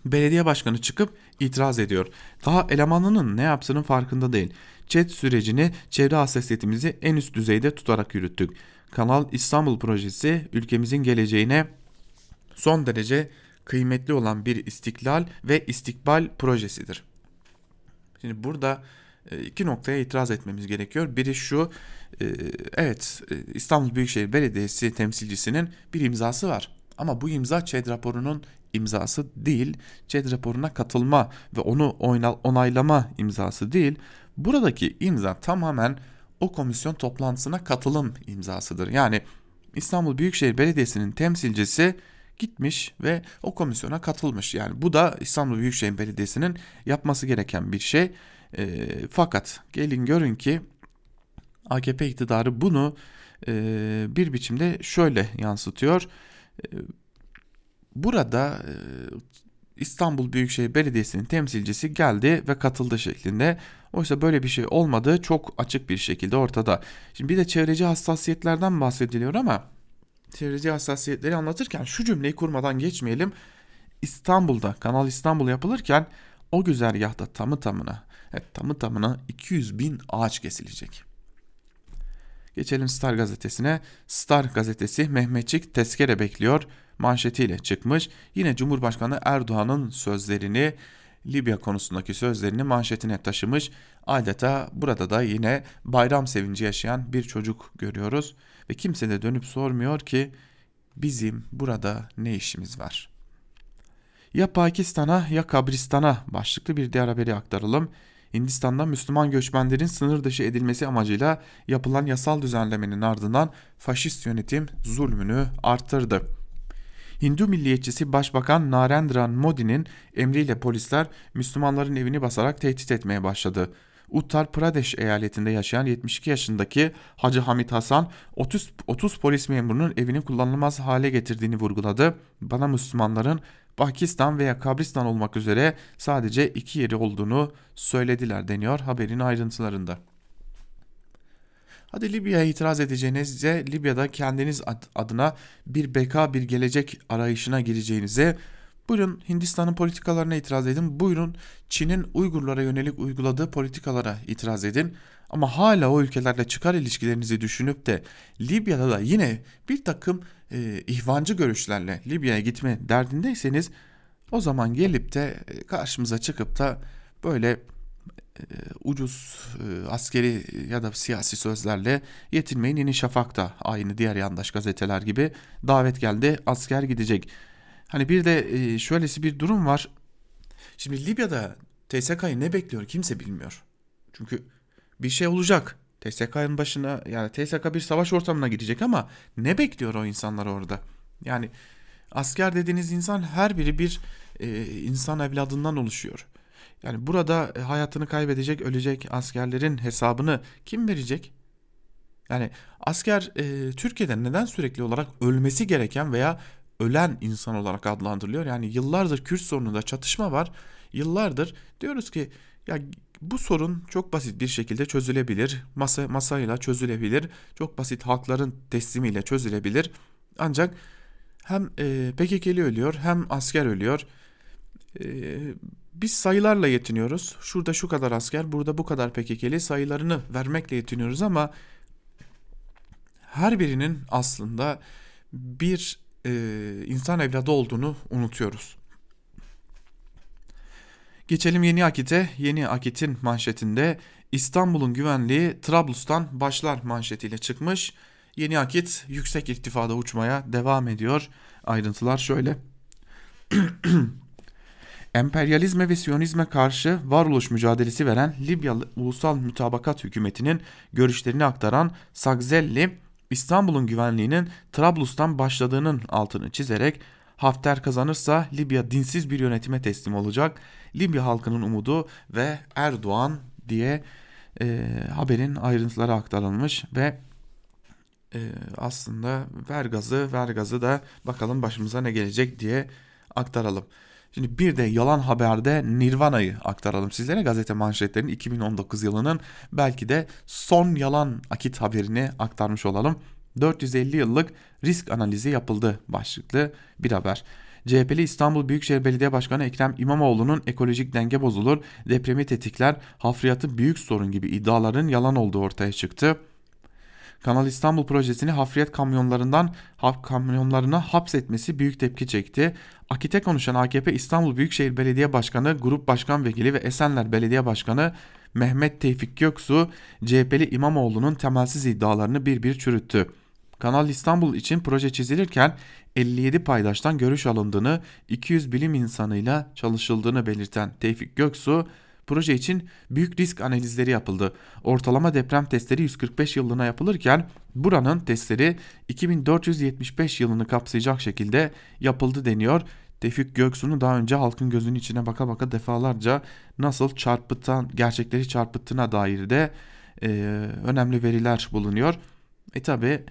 Belediye başkanı çıkıp itiraz ediyor. Daha elemanının ne yaptığının farkında değil. ÇED sürecini çevre hassasiyetimizi en üst düzeyde tutarak yürüttük. Kanal İstanbul projesi ülkemizin geleceğine son derece kıymetli olan bir istiklal ve istikbal projesidir. Şimdi burada iki noktaya itiraz etmemiz gerekiyor. Biri şu, e, evet e, İstanbul Büyükşehir Belediyesi temsilcisinin bir imzası var. Ama bu imza ÇED raporunun imzası değil, ÇED raporuna katılma ve onu onaylama imzası değil. Buradaki imza tamamen o komisyon toplantısına katılım imzasıdır. Yani İstanbul Büyükşehir Belediyesi'nin temsilcisi gitmiş ve o komisyona katılmış. Yani bu da İstanbul Büyükşehir Belediyesi'nin yapması gereken bir şey. E, fakat gelin görün ki AKP iktidarı bunu e, bir biçimde şöyle yansıtıyor. E, burada e, İstanbul Büyükşehir Belediyesi'nin temsilcisi geldi ve katıldı şeklinde. Oysa böyle bir şey olmadığı çok açık bir şekilde ortada. Şimdi bir de çevreci hassasiyetlerden bahsediliyor ama çevreci hassasiyetleri anlatırken şu cümleyi kurmadan geçmeyelim. İstanbul'da Kanal İstanbul yapılırken o güzergahta tamı tamına Evet, tamı tamına 200 bin ağaç kesilecek. Geçelim Star gazetesine. Star gazetesi Mehmetçik tezkere bekliyor manşetiyle çıkmış. Yine Cumhurbaşkanı Erdoğan'ın sözlerini Libya konusundaki sözlerini manşetine taşımış. Adeta burada da yine bayram sevinci yaşayan bir çocuk görüyoruz ve kimse de dönüp sormuyor ki bizim burada ne işimiz var? Ya Pakistan'a ya Kabristan'a başlıklı bir diğer haberi aktaralım. Hindistan'da Müslüman göçmenlerin sınır dışı edilmesi amacıyla yapılan yasal düzenlemenin ardından faşist yönetim zulmünü arttırdı. Hindu milliyetçisi Başbakan Narendra Modi'nin emriyle polisler Müslümanların evini basarak tehdit etmeye başladı. Uttar Pradesh eyaletinde yaşayan 72 yaşındaki Hacı Hamit Hasan 30, 30 polis memurunun evini kullanılmaz hale getirdiğini vurguladı. Bana Müslümanların Pakistan veya Kabristan olmak üzere sadece iki yeri olduğunu söylediler deniyor haberin ayrıntılarında. Hadi Libya'ya itiraz edeceğinizde Libya'da kendiniz adına bir beka bir gelecek arayışına gireceğinize buyurun Hindistan'ın politikalarına itiraz edin. Buyurun Çin'in Uygurlara yönelik uyguladığı politikalara itiraz edin. Ama hala o ülkelerle çıkar ilişkilerinizi düşünüp de Libya'da da yine bir takım e, ihvancı görüşlerle Libya'ya gitme derdindeyseniz o zaman gelip de e, karşımıza çıkıp da böyle e, ucuz e, askeri ya da siyasi sözlerle yetinmeyin Yeni Şafak'ta aynı diğer yandaş gazeteler gibi davet geldi asker gidecek. Hani bir de e, şöylesi bir durum var. Şimdi Libya'da TSK'yı ne bekliyor kimse bilmiyor. Çünkü bir şey olacak. TSK'nın başına yani TSK bir savaş ortamına girecek ama ne bekliyor o insanlar orada? Yani asker dediğiniz insan her biri bir e, insan evladından oluşuyor. Yani burada e, hayatını kaybedecek, ölecek askerlerin hesabını kim verecek? Yani asker e, Türkiye'de neden sürekli olarak ölmesi gereken veya ölen insan olarak adlandırılıyor? Yani yıllardır Kürt sorununda çatışma var. Yıllardır diyoruz ki ya bu sorun çok basit bir şekilde çözülebilir. Masa masayla çözülebilir. Çok basit halkların teslimiyle çözülebilir. Ancak hem e, PKK'li ölüyor hem asker ölüyor. E, biz sayılarla yetiniyoruz. Şurada şu kadar asker, burada bu kadar PKK'li sayılarını vermekle yetiniyoruz ama her birinin aslında bir e, insan evladı olduğunu unutuyoruz. Geçelim Yeni Akit'e. Yeni Akit'in manşetinde İstanbul'un güvenliği Trablus'tan başlar manşetiyle çıkmış. Yeni Akit yüksek irtifada uçmaya devam ediyor. Ayrıntılar şöyle. Emperyalizme ve Siyonizme karşı varoluş mücadelesi veren Libya Ulusal Mütabakat Hükümeti'nin görüşlerini aktaran Sagzelli, İstanbul'un güvenliğinin Trablus'tan başladığının altını çizerek Hafter kazanırsa Libya dinsiz bir yönetime teslim olacak. Libya halkının umudu ve Erdoğan diye e, haberin ayrıntıları aktarılmış ve e, aslında ver gazı ver gazı da bakalım başımıza ne gelecek diye aktaralım. Şimdi bir de yalan haberde Nirvana'yı aktaralım sizlere. Gazete manşetlerinin 2019 yılının belki de son yalan akit haberini aktarmış olalım. 450 yıllık risk analizi yapıldı başlıklı bir haber. CHP'li İstanbul Büyükşehir Belediye Başkanı Ekrem İmamoğlu'nun ekolojik denge bozulur, depremi tetikler, hafriyatı büyük sorun gibi iddiaların yalan olduğu ortaya çıktı. Kanal İstanbul projesini hafriyat kamyonlarından hap kamyonlarına hapsetmesi büyük tepki çekti. Akit'e konuşan AKP İstanbul Büyükşehir Belediye Başkanı, Grup Başkan Vekili ve Esenler Belediye Başkanı Mehmet Tevfik Göksu, CHP'li İmamoğlu'nun temelsiz iddialarını bir bir çürüttü. Kanal İstanbul için proje çizilirken 57 paydaştan görüş alındığını, 200 bilim insanıyla çalışıldığını belirten Tevfik Göksu, proje için büyük risk analizleri yapıldı. Ortalama deprem testleri 145 yılına yapılırken buranın testleri 2475 yılını kapsayacak şekilde yapıldı deniyor. Tevfik Göksu'nu daha önce halkın gözünün içine baka baka defalarca nasıl çarpıtan gerçekleri çarpıttığına dair de e, önemli veriler bulunuyor. E tabi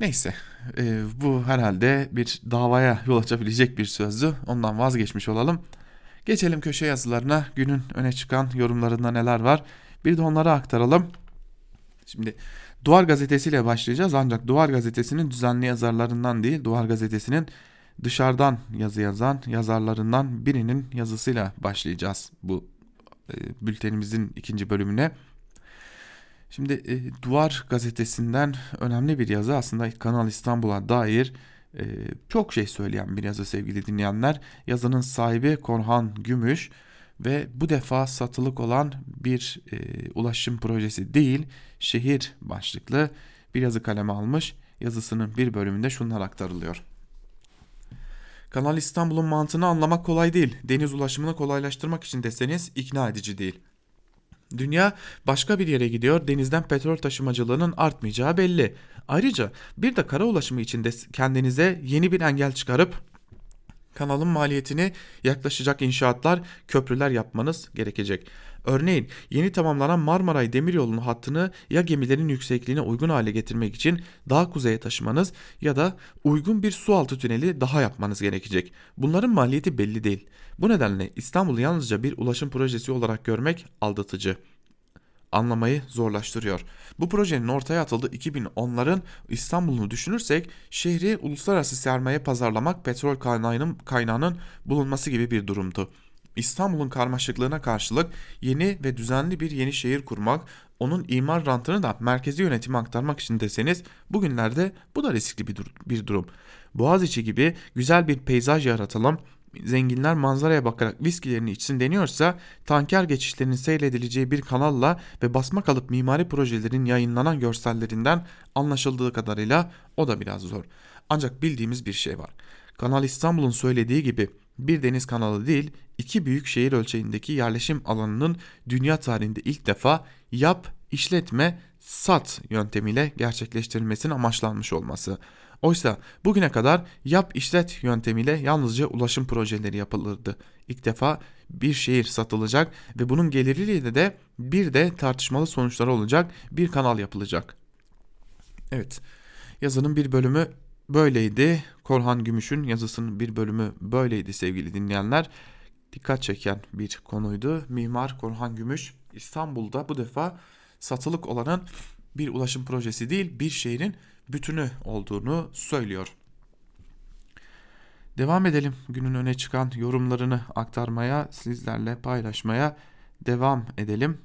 neyse e, bu herhalde bir davaya yol açabilecek bir sözdü. Ondan vazgeçmiş olalım. Geçelim köşe yazılarına günün öne çıkan yorumlarında neler var bir de onları aktaralım. Şimdi Duvar gazetesiyle başlayacağız ancak Duvar gazetesinin düzenli yazarlarından değil Duvar gazetesinin dışarıdan yazı yazan yazarlarından birinin yazısıyla başlayacağız bu e, bültenimizin ikinci bölümüne. Şimdi e, Duvar gazetesinden önemli bir yazı aslında Kanal İstanbul'a dair e, çok şey söyleyen bir yazı sevgili dinleyenler. Yazının sahibi Korhan Gümüş ve bu defa satılık olan bir e, ulaşım projesi değil şehir başlıklı bir yazı kaleme almış. Yazısının bir bölümünde şunlar aktarılıyor. Kanal İstanbul'un mantığını anlamak kolay değil. Deniz ulaşımını kolaylaştırmak için deseniz ikna edici değil. Dünya başka bir yere gidiyor. Denizden petrol taşımacılığının artmayacağı belli. Ayrıca bir de kara ulaşımı için de kendinize yeni bir engel çıkarıp kanalın maliyetini yaklaşacak inşaatlar, köprüler yapmanız gerekecek. Örneğin yeni tamamlanan Marmaray Demiryolu'nun hattını ya gemilerin yüksekliğine uygun hale getirmek için daha kuzeye taşımanız ya da uygun bir su altı tüneli daha yapmanız gerekecek. Bunların maliyeti belli değil. Bu nedenle İstanbul'u yalnızca bir ulaşım projesi olarak görmek aldatıcı anlamayı zorlaştırıyor. Bu projenin ortaya atıldığı 2010'ların İstanbul'unu düşünürsek şehri uluslararası sermaye pazarlamak petrol kaynağının, kaynağının bulunması gibi bir durumdu. İstanbul'un karmaşıklığına karşılık yeni ve düzenli bir yeni şehir kurmak, onun imar rantını da merkezi yönetime aktarmak için deseniz bugünlerde bu da riskli bir, dur bir durum. Boğaziçi gibi güzel bir peyzaj yaratalım, zenginler manzaraya bakarak viskilerini içsin deniyorsa tanker geçişlerinin seyredileceği bir kanalla ve basma kalıp mimari projelerin yayınlanan görsellerinden anlaşıldığı kadarıyla o da biraz zor. Ancak bildiğimiz bir şey var. Kanal İstanbul'un söylediği gibi bir deniz kanalı değil iki büyük şehir ölçeğindeki yerleşim alanının dünya tarihinde ilk defa yap, işletme, sat yöntemiyle gerçekleştirilmesinin amaçlanmış olması. Oysa bugüne kadar yap işlet yöntemiyle yalnızca ulaşım projeleri yapılırdı. İlk defa bir şehir satılacak ve bunun geliriyle de bir de tartışmalı sonuçları olacak bir kanal yapılacak. Evet yazının bir bölümü böyleydi. Korhan Gümüş'ün yazısının bir bölümü böyleydi sevgili dinleyenler. Dikkat çeken bir konuydu. Mimar Korhan Gümüş İstanbul'da bu defa satılık olanın bir ulaşım projesi değil bir şehrin bütünü olduğunu söylüyor. Devam edelim günün öne çıkan yorumlarını aktarmaya, sizlerle paylaşmaya devam edelim.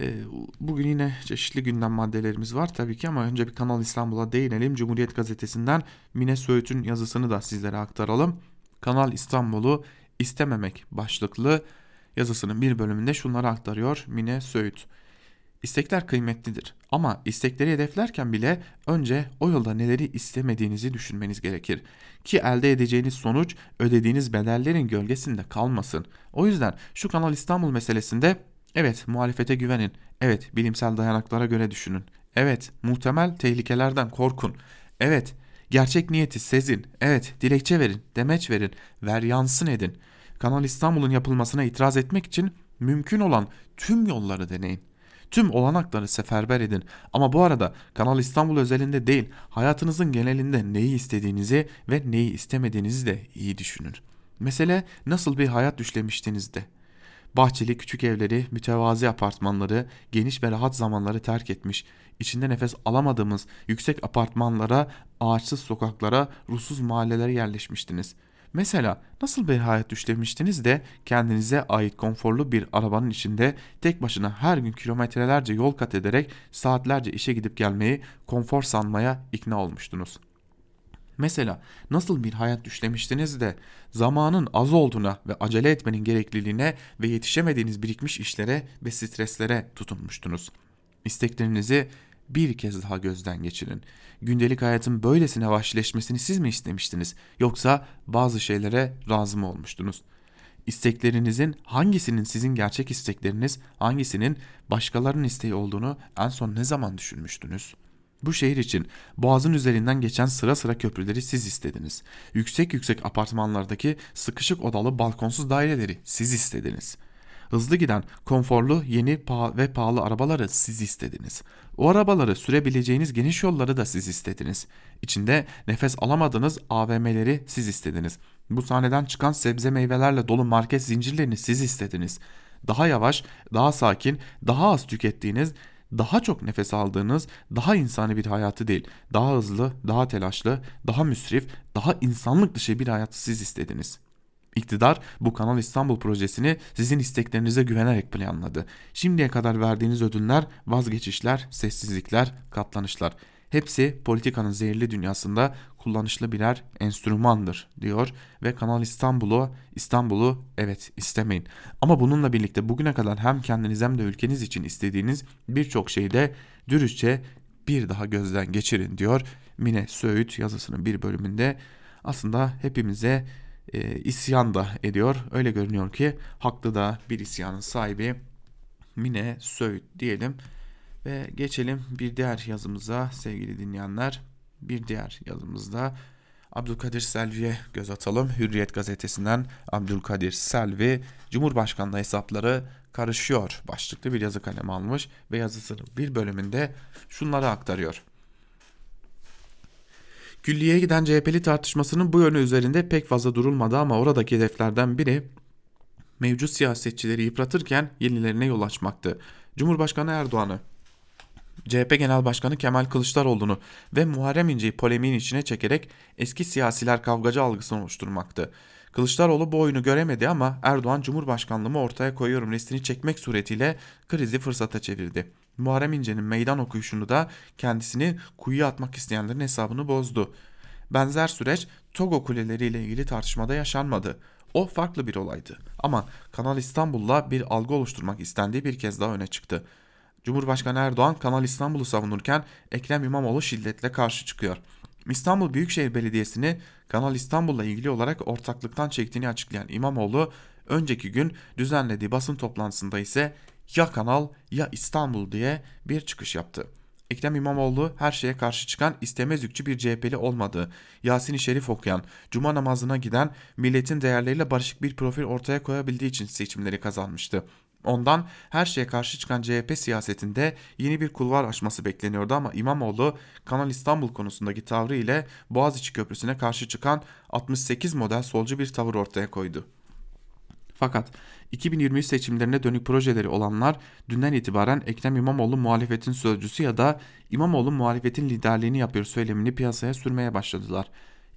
Ee, bugün yine çeşitli gündem maddelerimiz var tabii ki ama önce bir Kanal İstanbul'a değinelim. Cumhuriyet Gazetesi'nden Mine Söğüt'ün yazısını da sizlere aktaralım. Kanal İstanbul'u istememek başlıklı yazısının bir bölümünde şunları aktarıyor Mine Söğüt. İstekler kıymetlidir ama istekleri hedeflerken bile önce o yolda neleri istemediğinizi düşünmeniz gerekir. Ki elde edeceğiniz sonuç ödediğiniz bedellerin gölgesinde kalmasın. O yüzden şu Kanal İstanbul meselesinde evet muhalefete güvenin, evet bilimsel dayanaklara göre düşünün, evet muhtemel tehlikelerden korkun, evet gerçek niyeti sezin, evet dilekçe verin, demeç verin, ver yansın edin. Kanal İstanbul'un yapılmasına itiraz etmek için mümkün olan tüm yolları deneyin. Tüm olanakları seferber edin. Ama bu arada Kanal İstanbul özelinde değil, hayatınızın genelinde neyi istediğinizi ve neyi istemediğinizi de iyi düşünün. Mesele nasıl bir hayat düşlemiştinizde. Bahçeli küçük evleri, mütevazi apartmanları, geniş ve rahat zamanları terk etmiş, içinde nefes alamadığımız yüksek apartmanlara, ağaçsız sokaklara, ruhsuz mahallelere yerleşmiştiniz. Mesela nasıl bir hayat düşlemiştiniz de kendinize ait konforlu bir arabanın içinde tek başına her gün kilometrelerce yol kat ederek saatlerce işe gidip gelmeyi konfor sanmaya ikna olmuştunuz. Mesela nasıl bir hayat düşlemiştiniz de zamanın az olduğuna ve acele etmenin gerekliliğine ve yetişemediğiniz birikmiş işlere ve streslere tutunmuştunuz. İsteklerinizi bir kez daha gözden geçirin. Gündelik hayatın böylesine vahşileşmesini siz mi istemiştiniz yoksa bazı şeylere razı mı olmuştunuz? İsteklerinizin hangisinin sizin gerçek istekleriniz, hangisinin başkalarının isteği olduğunu en son ne zaman düşünmüştünüz? Bu şehir için boğazın üzerinden geçen sıra sıra köprüleri siz istediniz. Yüksek yüksek apartmanlardaki sıkışık odalı balkonsuz daireleri siz istediniz. Hızlı giden, konforlu, yeni ve pahalı arabaları siz istediniz. O arabaları sürebileceğiniz geniş yolları da siz istediniz. İçinde nefes alamadığınız AVM'leri siz istediniz. Bu sahneden çıkan sebze meyvelerle dolu market zincirlerini siz istediniz. Daha yavaş, daha sakin, daha az tükettiğiniz, daha çok nefes aldığınız, daha insani bir hayatı değil, daha hızlı, daha telaşlı, daha müsrif, daha insanlık dışı bir hayatı siz istediniz. İktidar bu Kanal İstanbul projesini sizin isteklerinize güvenerek planladı. Şimdiye kadar verdiğiniz ödünler, vazgeçişler, sessizlikler, katlanışlar. Hepsi politikanın zehirli dünyasında kullanışlı birer enstrümandır diyor ve Kanal İstanbul'u İstanbul'u evet istemeyin. Ama bununla birlikte bugüne kadar hem kendiniz hem de ülkeniz için istediğiniz birçok şeyi de dürüstçe bir daha gözden geçirin diyor Mine Söğüt yazısının bir bölümünde. Aslında hepimize e, isyan da ediyor. Öyle görünüyor ki haklı da bir isyanın sahibi Mine Söğüt diyelim. Ve geçelim bir diğer yazımıza sevgili dinleyenler. Bir diğer yazımızda Abdülkadir Selvi'ye göz atalım. Hürriyet gazetesinden Abdülkadir Selvi, Cumhurbaşkanlığı hesapları karışıyor başlıklı bir yazı kalemi almış ve yazısının bir bölümünde şunları aktarıyor. Külliyeye giden CHP'li tartışmasının bu yönü üzerinde pek fazla durulmadı ama oradaki hedeflerden biri mevcut siyasetçileri yıpratırken yenilerine yol açmaktı. Cumhurbaşkanı Erdoğan'ı CHP Genel Başkanı Kemal Kılıçdaroğlu'nu ve Muharrem İnce'yi polemiğin içine çekerek eski siyasiler kavgacı algısını oluşturmaktı. Kılıçdaroğlu bu oyunu göremedi ama Erdoğan Cumhurbaşkanlığımı ortaya koyuyorum listini çekmek suretiyle krizi fırsata çevirdi. Muharrem İnce'nin meydan okuyuşunu da kendisini kuyuya atmak isteyenlerin hesabını bozdu. Benzer süreç Togo kuleleriyle ilgili tartışmada yaşanmadı. O farklı bir olaydı ama Kanal İstanbul'la bir algı oluşturmak istendiği bir kez daha öne çıktı. Cumhurbaşkanı Erdoğan Kanal İstanbul'u savunurken Ekrem İmamoğlu şiddetle karşı çıkıyor. İstanbul Büyükşehir Belediyesi'ni Kanal İstanbul'la ilgili olarak ortaklıktan çektiğini açıklayan İmamoğlu önceki gün düzenlediği basın toplantısında ise ya Kanal ya İstanbul diye bir çıkış yaptı. Ekrem İmamoğlu her şeye karşı çıkan istemezlikçi bir CHP'li olmadığı, Yasin-i Şerif okuyan, cuma namazına giden, milletin değerleriyle barışık bir profil ortaya koyabildiği için seçimleri kazanmıştı. Ondan her şeye karşı çıkan CHP siyasetinde yeni bir kulvar açması bekleniyordu ama İmamoğlu Kanal İstanbul konusundaki tavrı ile Boğaziçi Köprüsü'ne karşı çıkan 68 model solcu bir tavır ortaya koydu. Fakat 2023 seçimlerine dönük projeleri olanlar dünden itibaren Ekrem İmamoğlu muhalefetin sözcüsü ya da İmamoğlu muhalefetin liderliğini yapıyor söylemini piyasaya sürmeye başladılar.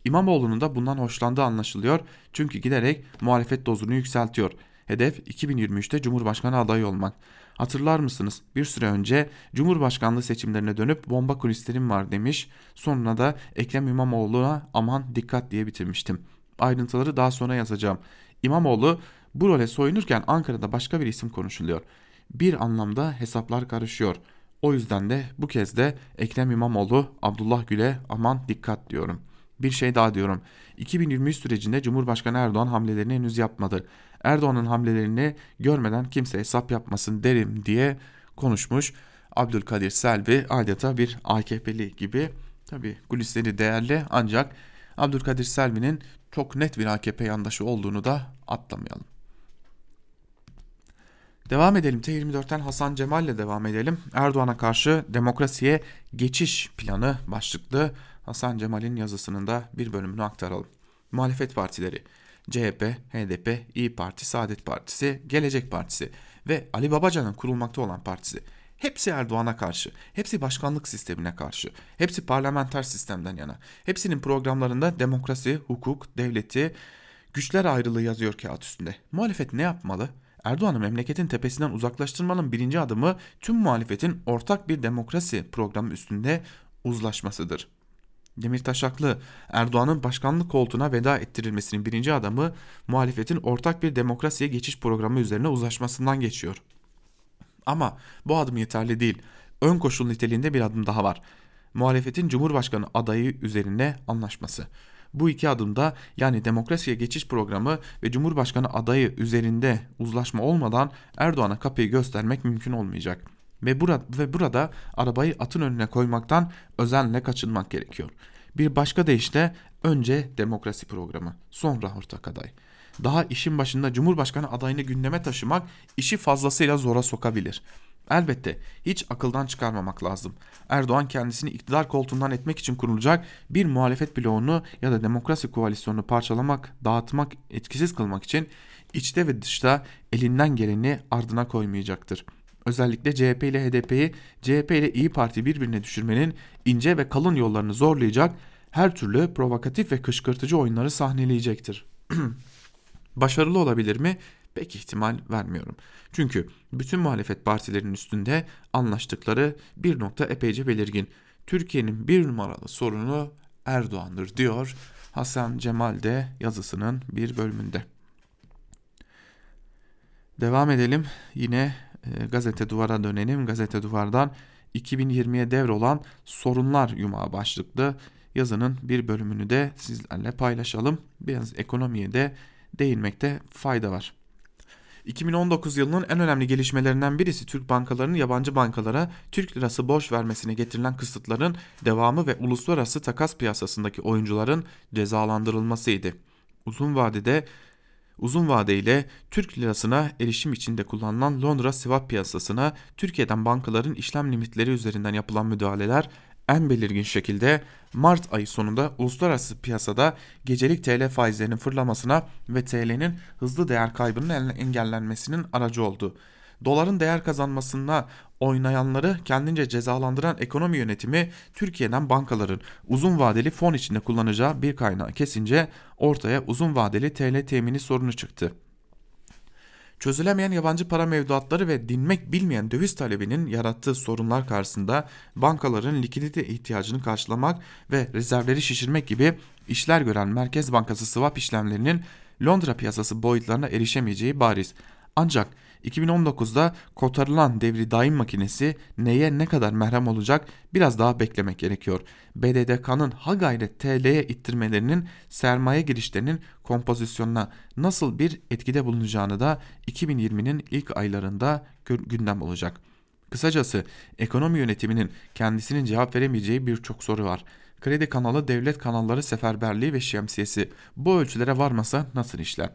İmamoğlu'nun da bundan hoşlandığı anlaşılıyor çünkü giderek muhalefet dozunu yükseltiyor. Hedef 2023'te Cumhurbaşkanı adayı olmak. Hatırlar mısınız? Bir süre önce Cumhurbaşkanlığı seçimlerine dönüp bomba kulislerim var demiş. Sonra da Ekrem İmamoğlu'na aman dikkat diye bitirmiştim. Ayrıntıları daha sonra yazacağım. İmamoğlu bu role soyunurken Ankara'da başka bir isim konuşuluyor. Bir anlamda hesaplar karışıyor. O yüzden de bu kez de Ekrem İmamoğlu, Abdullah Gül'e aman dikkat diyorum. Bir şey daha diyorum. 2023 sürecinde Cumhurbaşkanı Erdoğan hamlelerini henüz yapmadı. Erdoğan'ın hamlelerini görmeden kimse hesap yapmasın derim diye konuşmuş. Abdülkadir Selvi adeta bir AKP'li gibi. Tabi kulisleri değerli ancak Abdülkadir Selvi'nin çok net bir AKP yandaşı olduğunu da atlamayalım. Devam edelim. T24'ten Hasan Cemal ile devam edelim. Erdoğan'a karşı demokrasiye geçiş planı başlıklı Hasan Cemal'in yazısının da bir bölümünü aktaralım. Muhalefet partileri CHP, HDP, İyi Parti, Saadet Partisi, Gelecek Partisi ve Ali Babacan'ın kurulmakta olan partisi. Hepsi Erdoğan'a karşı, hepsi başkanlık sistemine karşı, hepsi parlamenter sistemden yana. Hepsinin programlarında demokrasi, hukuk, devleti, güçler ayrılığı yazıyor kağıt üstünde. Muhalefet ne yapmalı? Erdoğan'ı memleketin tepesinden uzaklaştırmanın birinci adımı tüm muhalefetin ortak bir demokrasi programı üstünde uzlaşmasıdır. Demirtaş haklı. Erdoğan'ın başkanlık koltuğuna veda ettirilmesinin birinci adamı muhalefetin ortak bir demokrasiye geçiş programı üzerine uzlaşmasından geçiyor. Ama bu adım yeterli değil. Ön koşul niteliğinde bir adım daha var. Muhalefetin Cumhurbaşkanı adayı üzerine anlaşması. Bu iki adımda yani demokrasiye geçiş programı ve Cumhurbaşkanı adayı üzerinde uzlaşma olmadan Erdoğan'a kapıyı göstermek mümkün olmayacak. Ve burada, ve burada arabayı atın önüne koymaktan özenle kaçınmak gerekiyor. Bir başka deyişle önce demokrasi programı, sonra ortak aday. Daha işin başında Cumhurbaşkanı adayını gündeme taşımak işi fazlasıyla zora sokabilir. Elbette hiç akıldan çıkarmamak lazım. Erdoğan kendisini iktidar koltuğundan etmek için kurulacak bir muhalefet bloğunu ya da demokrasi koalisyonunu parçalamak, dağıtmak, etkisiz kılmak için içte ve dışta elinden geleni ardına koymayacaktır. Özellikle CHP ile HDP'yi, CHP ile İyi Parti birbirine düşürmenin ince ve kalın yollarını zorlayacak her türlü provokatif ve kışkırtıcı oyunları sahneleyecektir. Başarılı olabilir mi? Pek ihtimal vermiyorum. Çünkü bütün muhalefet partilerinin üstünde anlaştıkları bir nokta epeyce belirgin. Türkiye'nin bir numaralı sorunu Erdoğan'dır diyor Hasan Cemal de yazısının bir bölümünde. Devam edelim. Yine e, gazete duvara dönelim. Gazete duvardan 2020'ye devrolan sorunlar yumağı başlıklı yazının bir bölümünü de sizlerle paylaşalım. Biraz ekonomiye de değinmekte fayda var. 2019 yılının en önemli gelişmelerinden birisi Türk bankalarının yabancı bankalara Türk lirası borç vermesine getirilen kısıtların devamı ve uluslararası takas piyasasındaki oyuncuların cezalandırılmasıydı. Uzun vadede Uzun vadeyle Türk lirasına erişim içinde kullanılan Londra swap piyasasına Türkiye'den bankaların işlem limitleri üzerinden yapılan müdahaleler en belirgin şekilde Mart ayı sonunda uluslararası piyasada gecelik TL faizlerinin fırlamasına ve TL'nin hızlı değer kaybının engellenmesinin aracı oldu. Doların değer kazanmasına oynayanları kendince cezalandıran ekonomi yönetimi Türkiye'den bankaların uzun vadeli fon içinde kullanacağı bir kaynağı kesince ortaya uzun vadeli TL temini sorunu çıktı. Çözülemeyen yabancı para mevduatları ve dinmek bilmeyen döviz talebinin yarattığı sorunlar karşısında bankaların likidite ihtiyacını karşılamak ve rezervleri şişirmek gibi işler gören Merkez Bankası swap işlemlerinin Londra piyasası boyutlarına erişemeyeceği bariz. Ancak 2019'da kotarılan devri daim makinesi neye ne kadar merhem olacak biraz daha beklemek gerekiyor. BDDK'nın ha gayret TL'ye ittirmelerinin sermaye girişlerinin kompozisyonuna nasıl bir etkide bulunacağını da 2020'nin ilk aylarında gündem olacak. Kısacası ekonomi yönetiminin kendisinin cevap veremeyeceği birçok soru var. Kredi kanalı devlet kanalları seferberliği ve şemsiyesi bu ölçülere varmasa nasıl işler?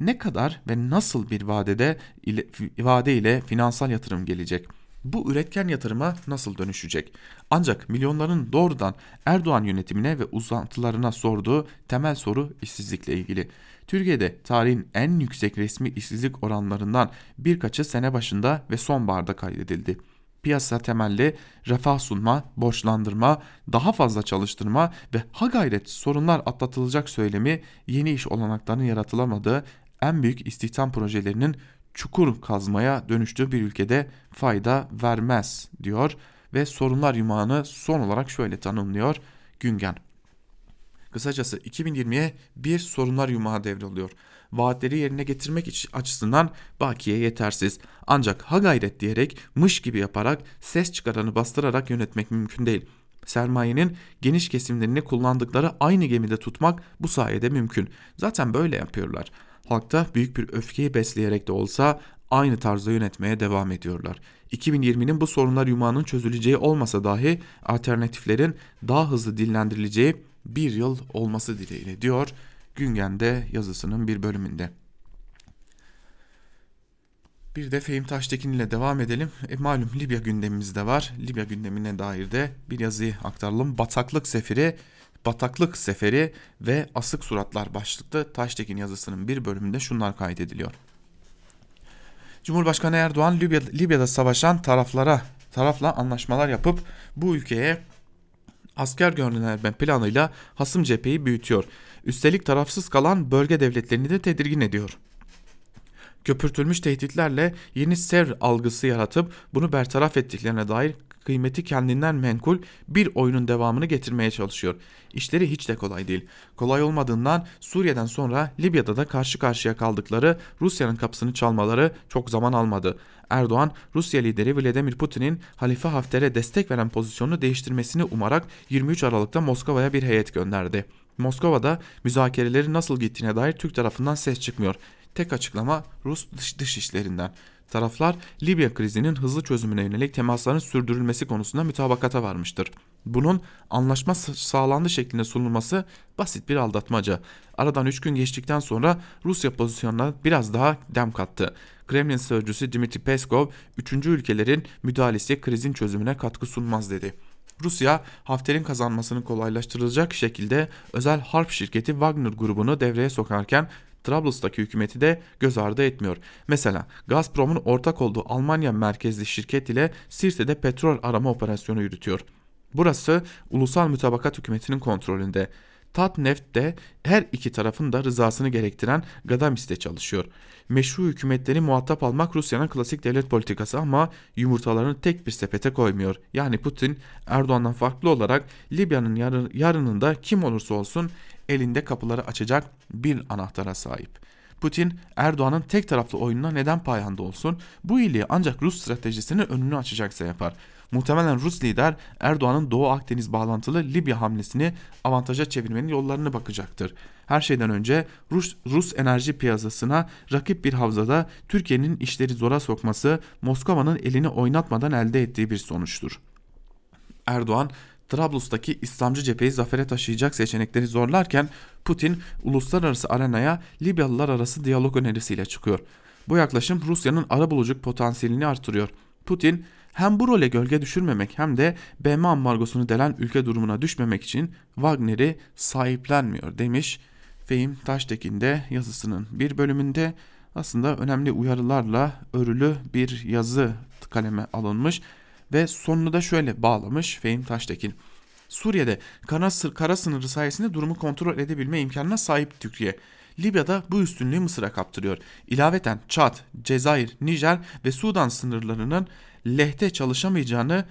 Ne kadar ve nasıl bir vadede ile, vade ile finansal yatırım gelecek? Bu üretken yatırıma nasıl dönüşecek? Ancak milyonların doğrudan Erdoğan yönetimine ve uzantılarına sorduğu temel soru işsizlikle ilgili. Türkiye'de tarihin en yüksek resmi işsizlik oranlarından birkaçı sene başında ve sonbaharda kaydedildi piyasa temelli refah sunma, borçlandırma, daha fazla çalıştırma ve ha gayret sorunlar atlatılacak söylemi yeni iş olanaklarının yaratılamadığı en büyük istihdam projelerinin çukur kazmaya dönüştüğü bir ülkede fayda vermez diyor ve sorunlar yumağını son olarak şöyle tanımlıyor Güngen. Kısacası 2020'ye bir sorunlar yumağı devralıyor vaatleri yerine getirmek açısından bakiye yetersiz. Ancak ha gayret diyerek mış gibi yaparak ses çıkaranı bastırarak yönetmek mümkün değil. Sermayenin geniş kesimlerini kullandıkları aynı gemide tutmak bu sayede mümkün. Zaten böyle yapıyorlar. Halkta büyük bir öfkeyi besleyerek de olsa aynı tarzda yönetmeye devam ediyorlar. 2020'nin bu sorunlar yumağının çözüleceği olmasa dahi alternatiflerin daha hızlı dillendirileceği bir yıl olması dileğiyle diyor Güngen'de yazısının bir bölümünde. Bir de Fehim Taştekin ile devam edelim. E, malum Libya gündemimizde var. Libya gündemine dair de bir yazıyı aktaralım. Bataklık seferi, bataklık seferi ve asık suratlar başlıklı Taştekin yazısının bir bölümünde şunlar kaydediliyor. Cumhurbaşkanı Erdoğan Libya, Libya'da savaşan taraflara tarafla anlaşmalar yapıp bu ülkeye asker gönderme planıyla hasım cepheyi büyütüyor. Üstelik tarafsız kalan bölge devletlerini de tedirgin ediyor. Köpürtülmüş tehditlerle yeni sevr algısı yaratıp bunu bertaraf ettiklerine dair kıymeti kendinden menkul bir oyunun devamını getirmeye çalışıyor. İşleri hiç de kolay değil. Kolay olmadığından Suriye'den sonra Libya'da da karşı karşıya kaldıkları Rusya'nın kapısını çalmaları çok zaman almadı. Erdoğan, Rusya lideri Vladimir Putin'in Halife Hafter'e destek veren pozisyonunu değiştirmesini umarak 23 Aralık'ta Moskova'ya bir heyet gönderdi. Moskova'da müzakerelerin nasıl gittiğine dair Türk tarafından ses çıkmıyor. Tek açıklama Rus dış, dış. Taraflar Libya krizinin hızlı çözümüne yönelik temasların sürdürülmesi konusunda mütabakata varmıştır. Bunun anlaşma sağlandı şeklinde sunulması basit bir aldatmaca. Aradan 3 gün geçtikten sonra Rusya pozisyonuna biraz daha dem kattı. Kremlin sözcüsü Dmitri Peskov, 3. ülkelerin müdahalesi krizin çözümüne katkı sunmaz dedi. Rusya, Hafter'in kazanmasını kolaylaştırılacak şekilde özel harp şirketi Wagner grubunu devreye sokarken Trablus'taki hükümeti de göz ardı etmiyor. Mesela Gazprom'un ortak olduğu Almanya merkezli şirket ile Sirte'de petrol arama operasyonu yürütüyor. Burası ulusal mütabakat hükümetinin kontrolünde. Tatneft de her iki tarafın da rızasını gerektiren Gadamis'te çalışıyor. Meşru hükümetleri muhatap almak Rusya'nın klasik devlet politikası ama yumurtalarını tek bir sepete koymuyor. Yani Putin Erdoğan'dan farklı olarak Libya'nın yarın, yarınında kim olursa olsun elinde kapıları açacak bir anahtara sahip. Putin Erdoğan'ın tek taraflı oyununa neden payanda olsun? Bu iyiliği ancak Rus stratejisinin önünü açacaksa yapar. Muhtemelen Rus lider Erdoğan'ın Doğu Akdeniz bağlantılı Libya hamlesini avantaja çevirmenin yollarını bakacaktır. Her şeyden önce Rus, Rus enerji piyasasına rakip bir havzada Türkiye'nin işleri zora sokması Moskova'nın elini oynatmadan elde ettiği bir sonuçtur. Erdoğan Trablus'taki İslamcı cepheyi zafere taşıyacak seçenekleri zorlarken Putin uluslararası arenaya Libyalılar arası diyalog önerisiyle çıkıyor. Bu yaklaşım Rusya'nın arabuluculuk potansiyelini artırıyor. Putin hem bu role gölge düşürmemek hem de BM ambargosunu delen ülke durumuna düşmemek için Wagner'i sahiplenmiyor demiş. Fehim Taştekin de yazısının bir bölümünde aslında önemli uyarılarla örülü bir yazı kaleme alınmış ve sonunu da şöyle bağlamış Fehim Taştekin. Suriye'de kara, kara sınırı sayesinde durumu kontrol edebilme imkanına sahip Türkiye. Libya'da bu üstünlüğü Mısır'a kaptırıyor. İlaveten Çad, Cezayir, Nijer ve Sudan sınırlarının lehte çalışamayacağını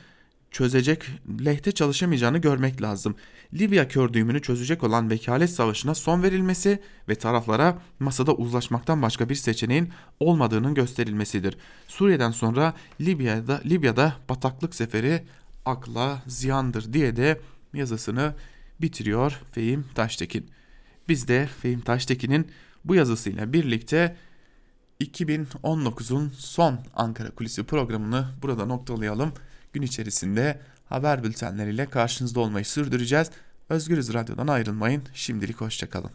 çözecek, lehte çalışamayacağını görmek lazım. Libya kör düğümünü çözecek olan vekalet savaşına son verilmesi ve taraflara masada uzlaşmaktan başka bir seçeneğin olmadığının gösterilmesidir. Suriye'den sonra Libya'da, Libya'da bataklık seferi akla ziyandır diye de yazısını bitiriyor Fehim Taştekin. Biz de Fehim Taştekin'in bu yazısıyla birlikte 2019'un son Ankara Kulisi programını burada noktalayalım. Gün içerisinde haber bültenleriyle karşınızda olmayı sürdüreceğiz. Özgürüz Radyo'dan ayrılmayın. Şimdilik hoşçakalın.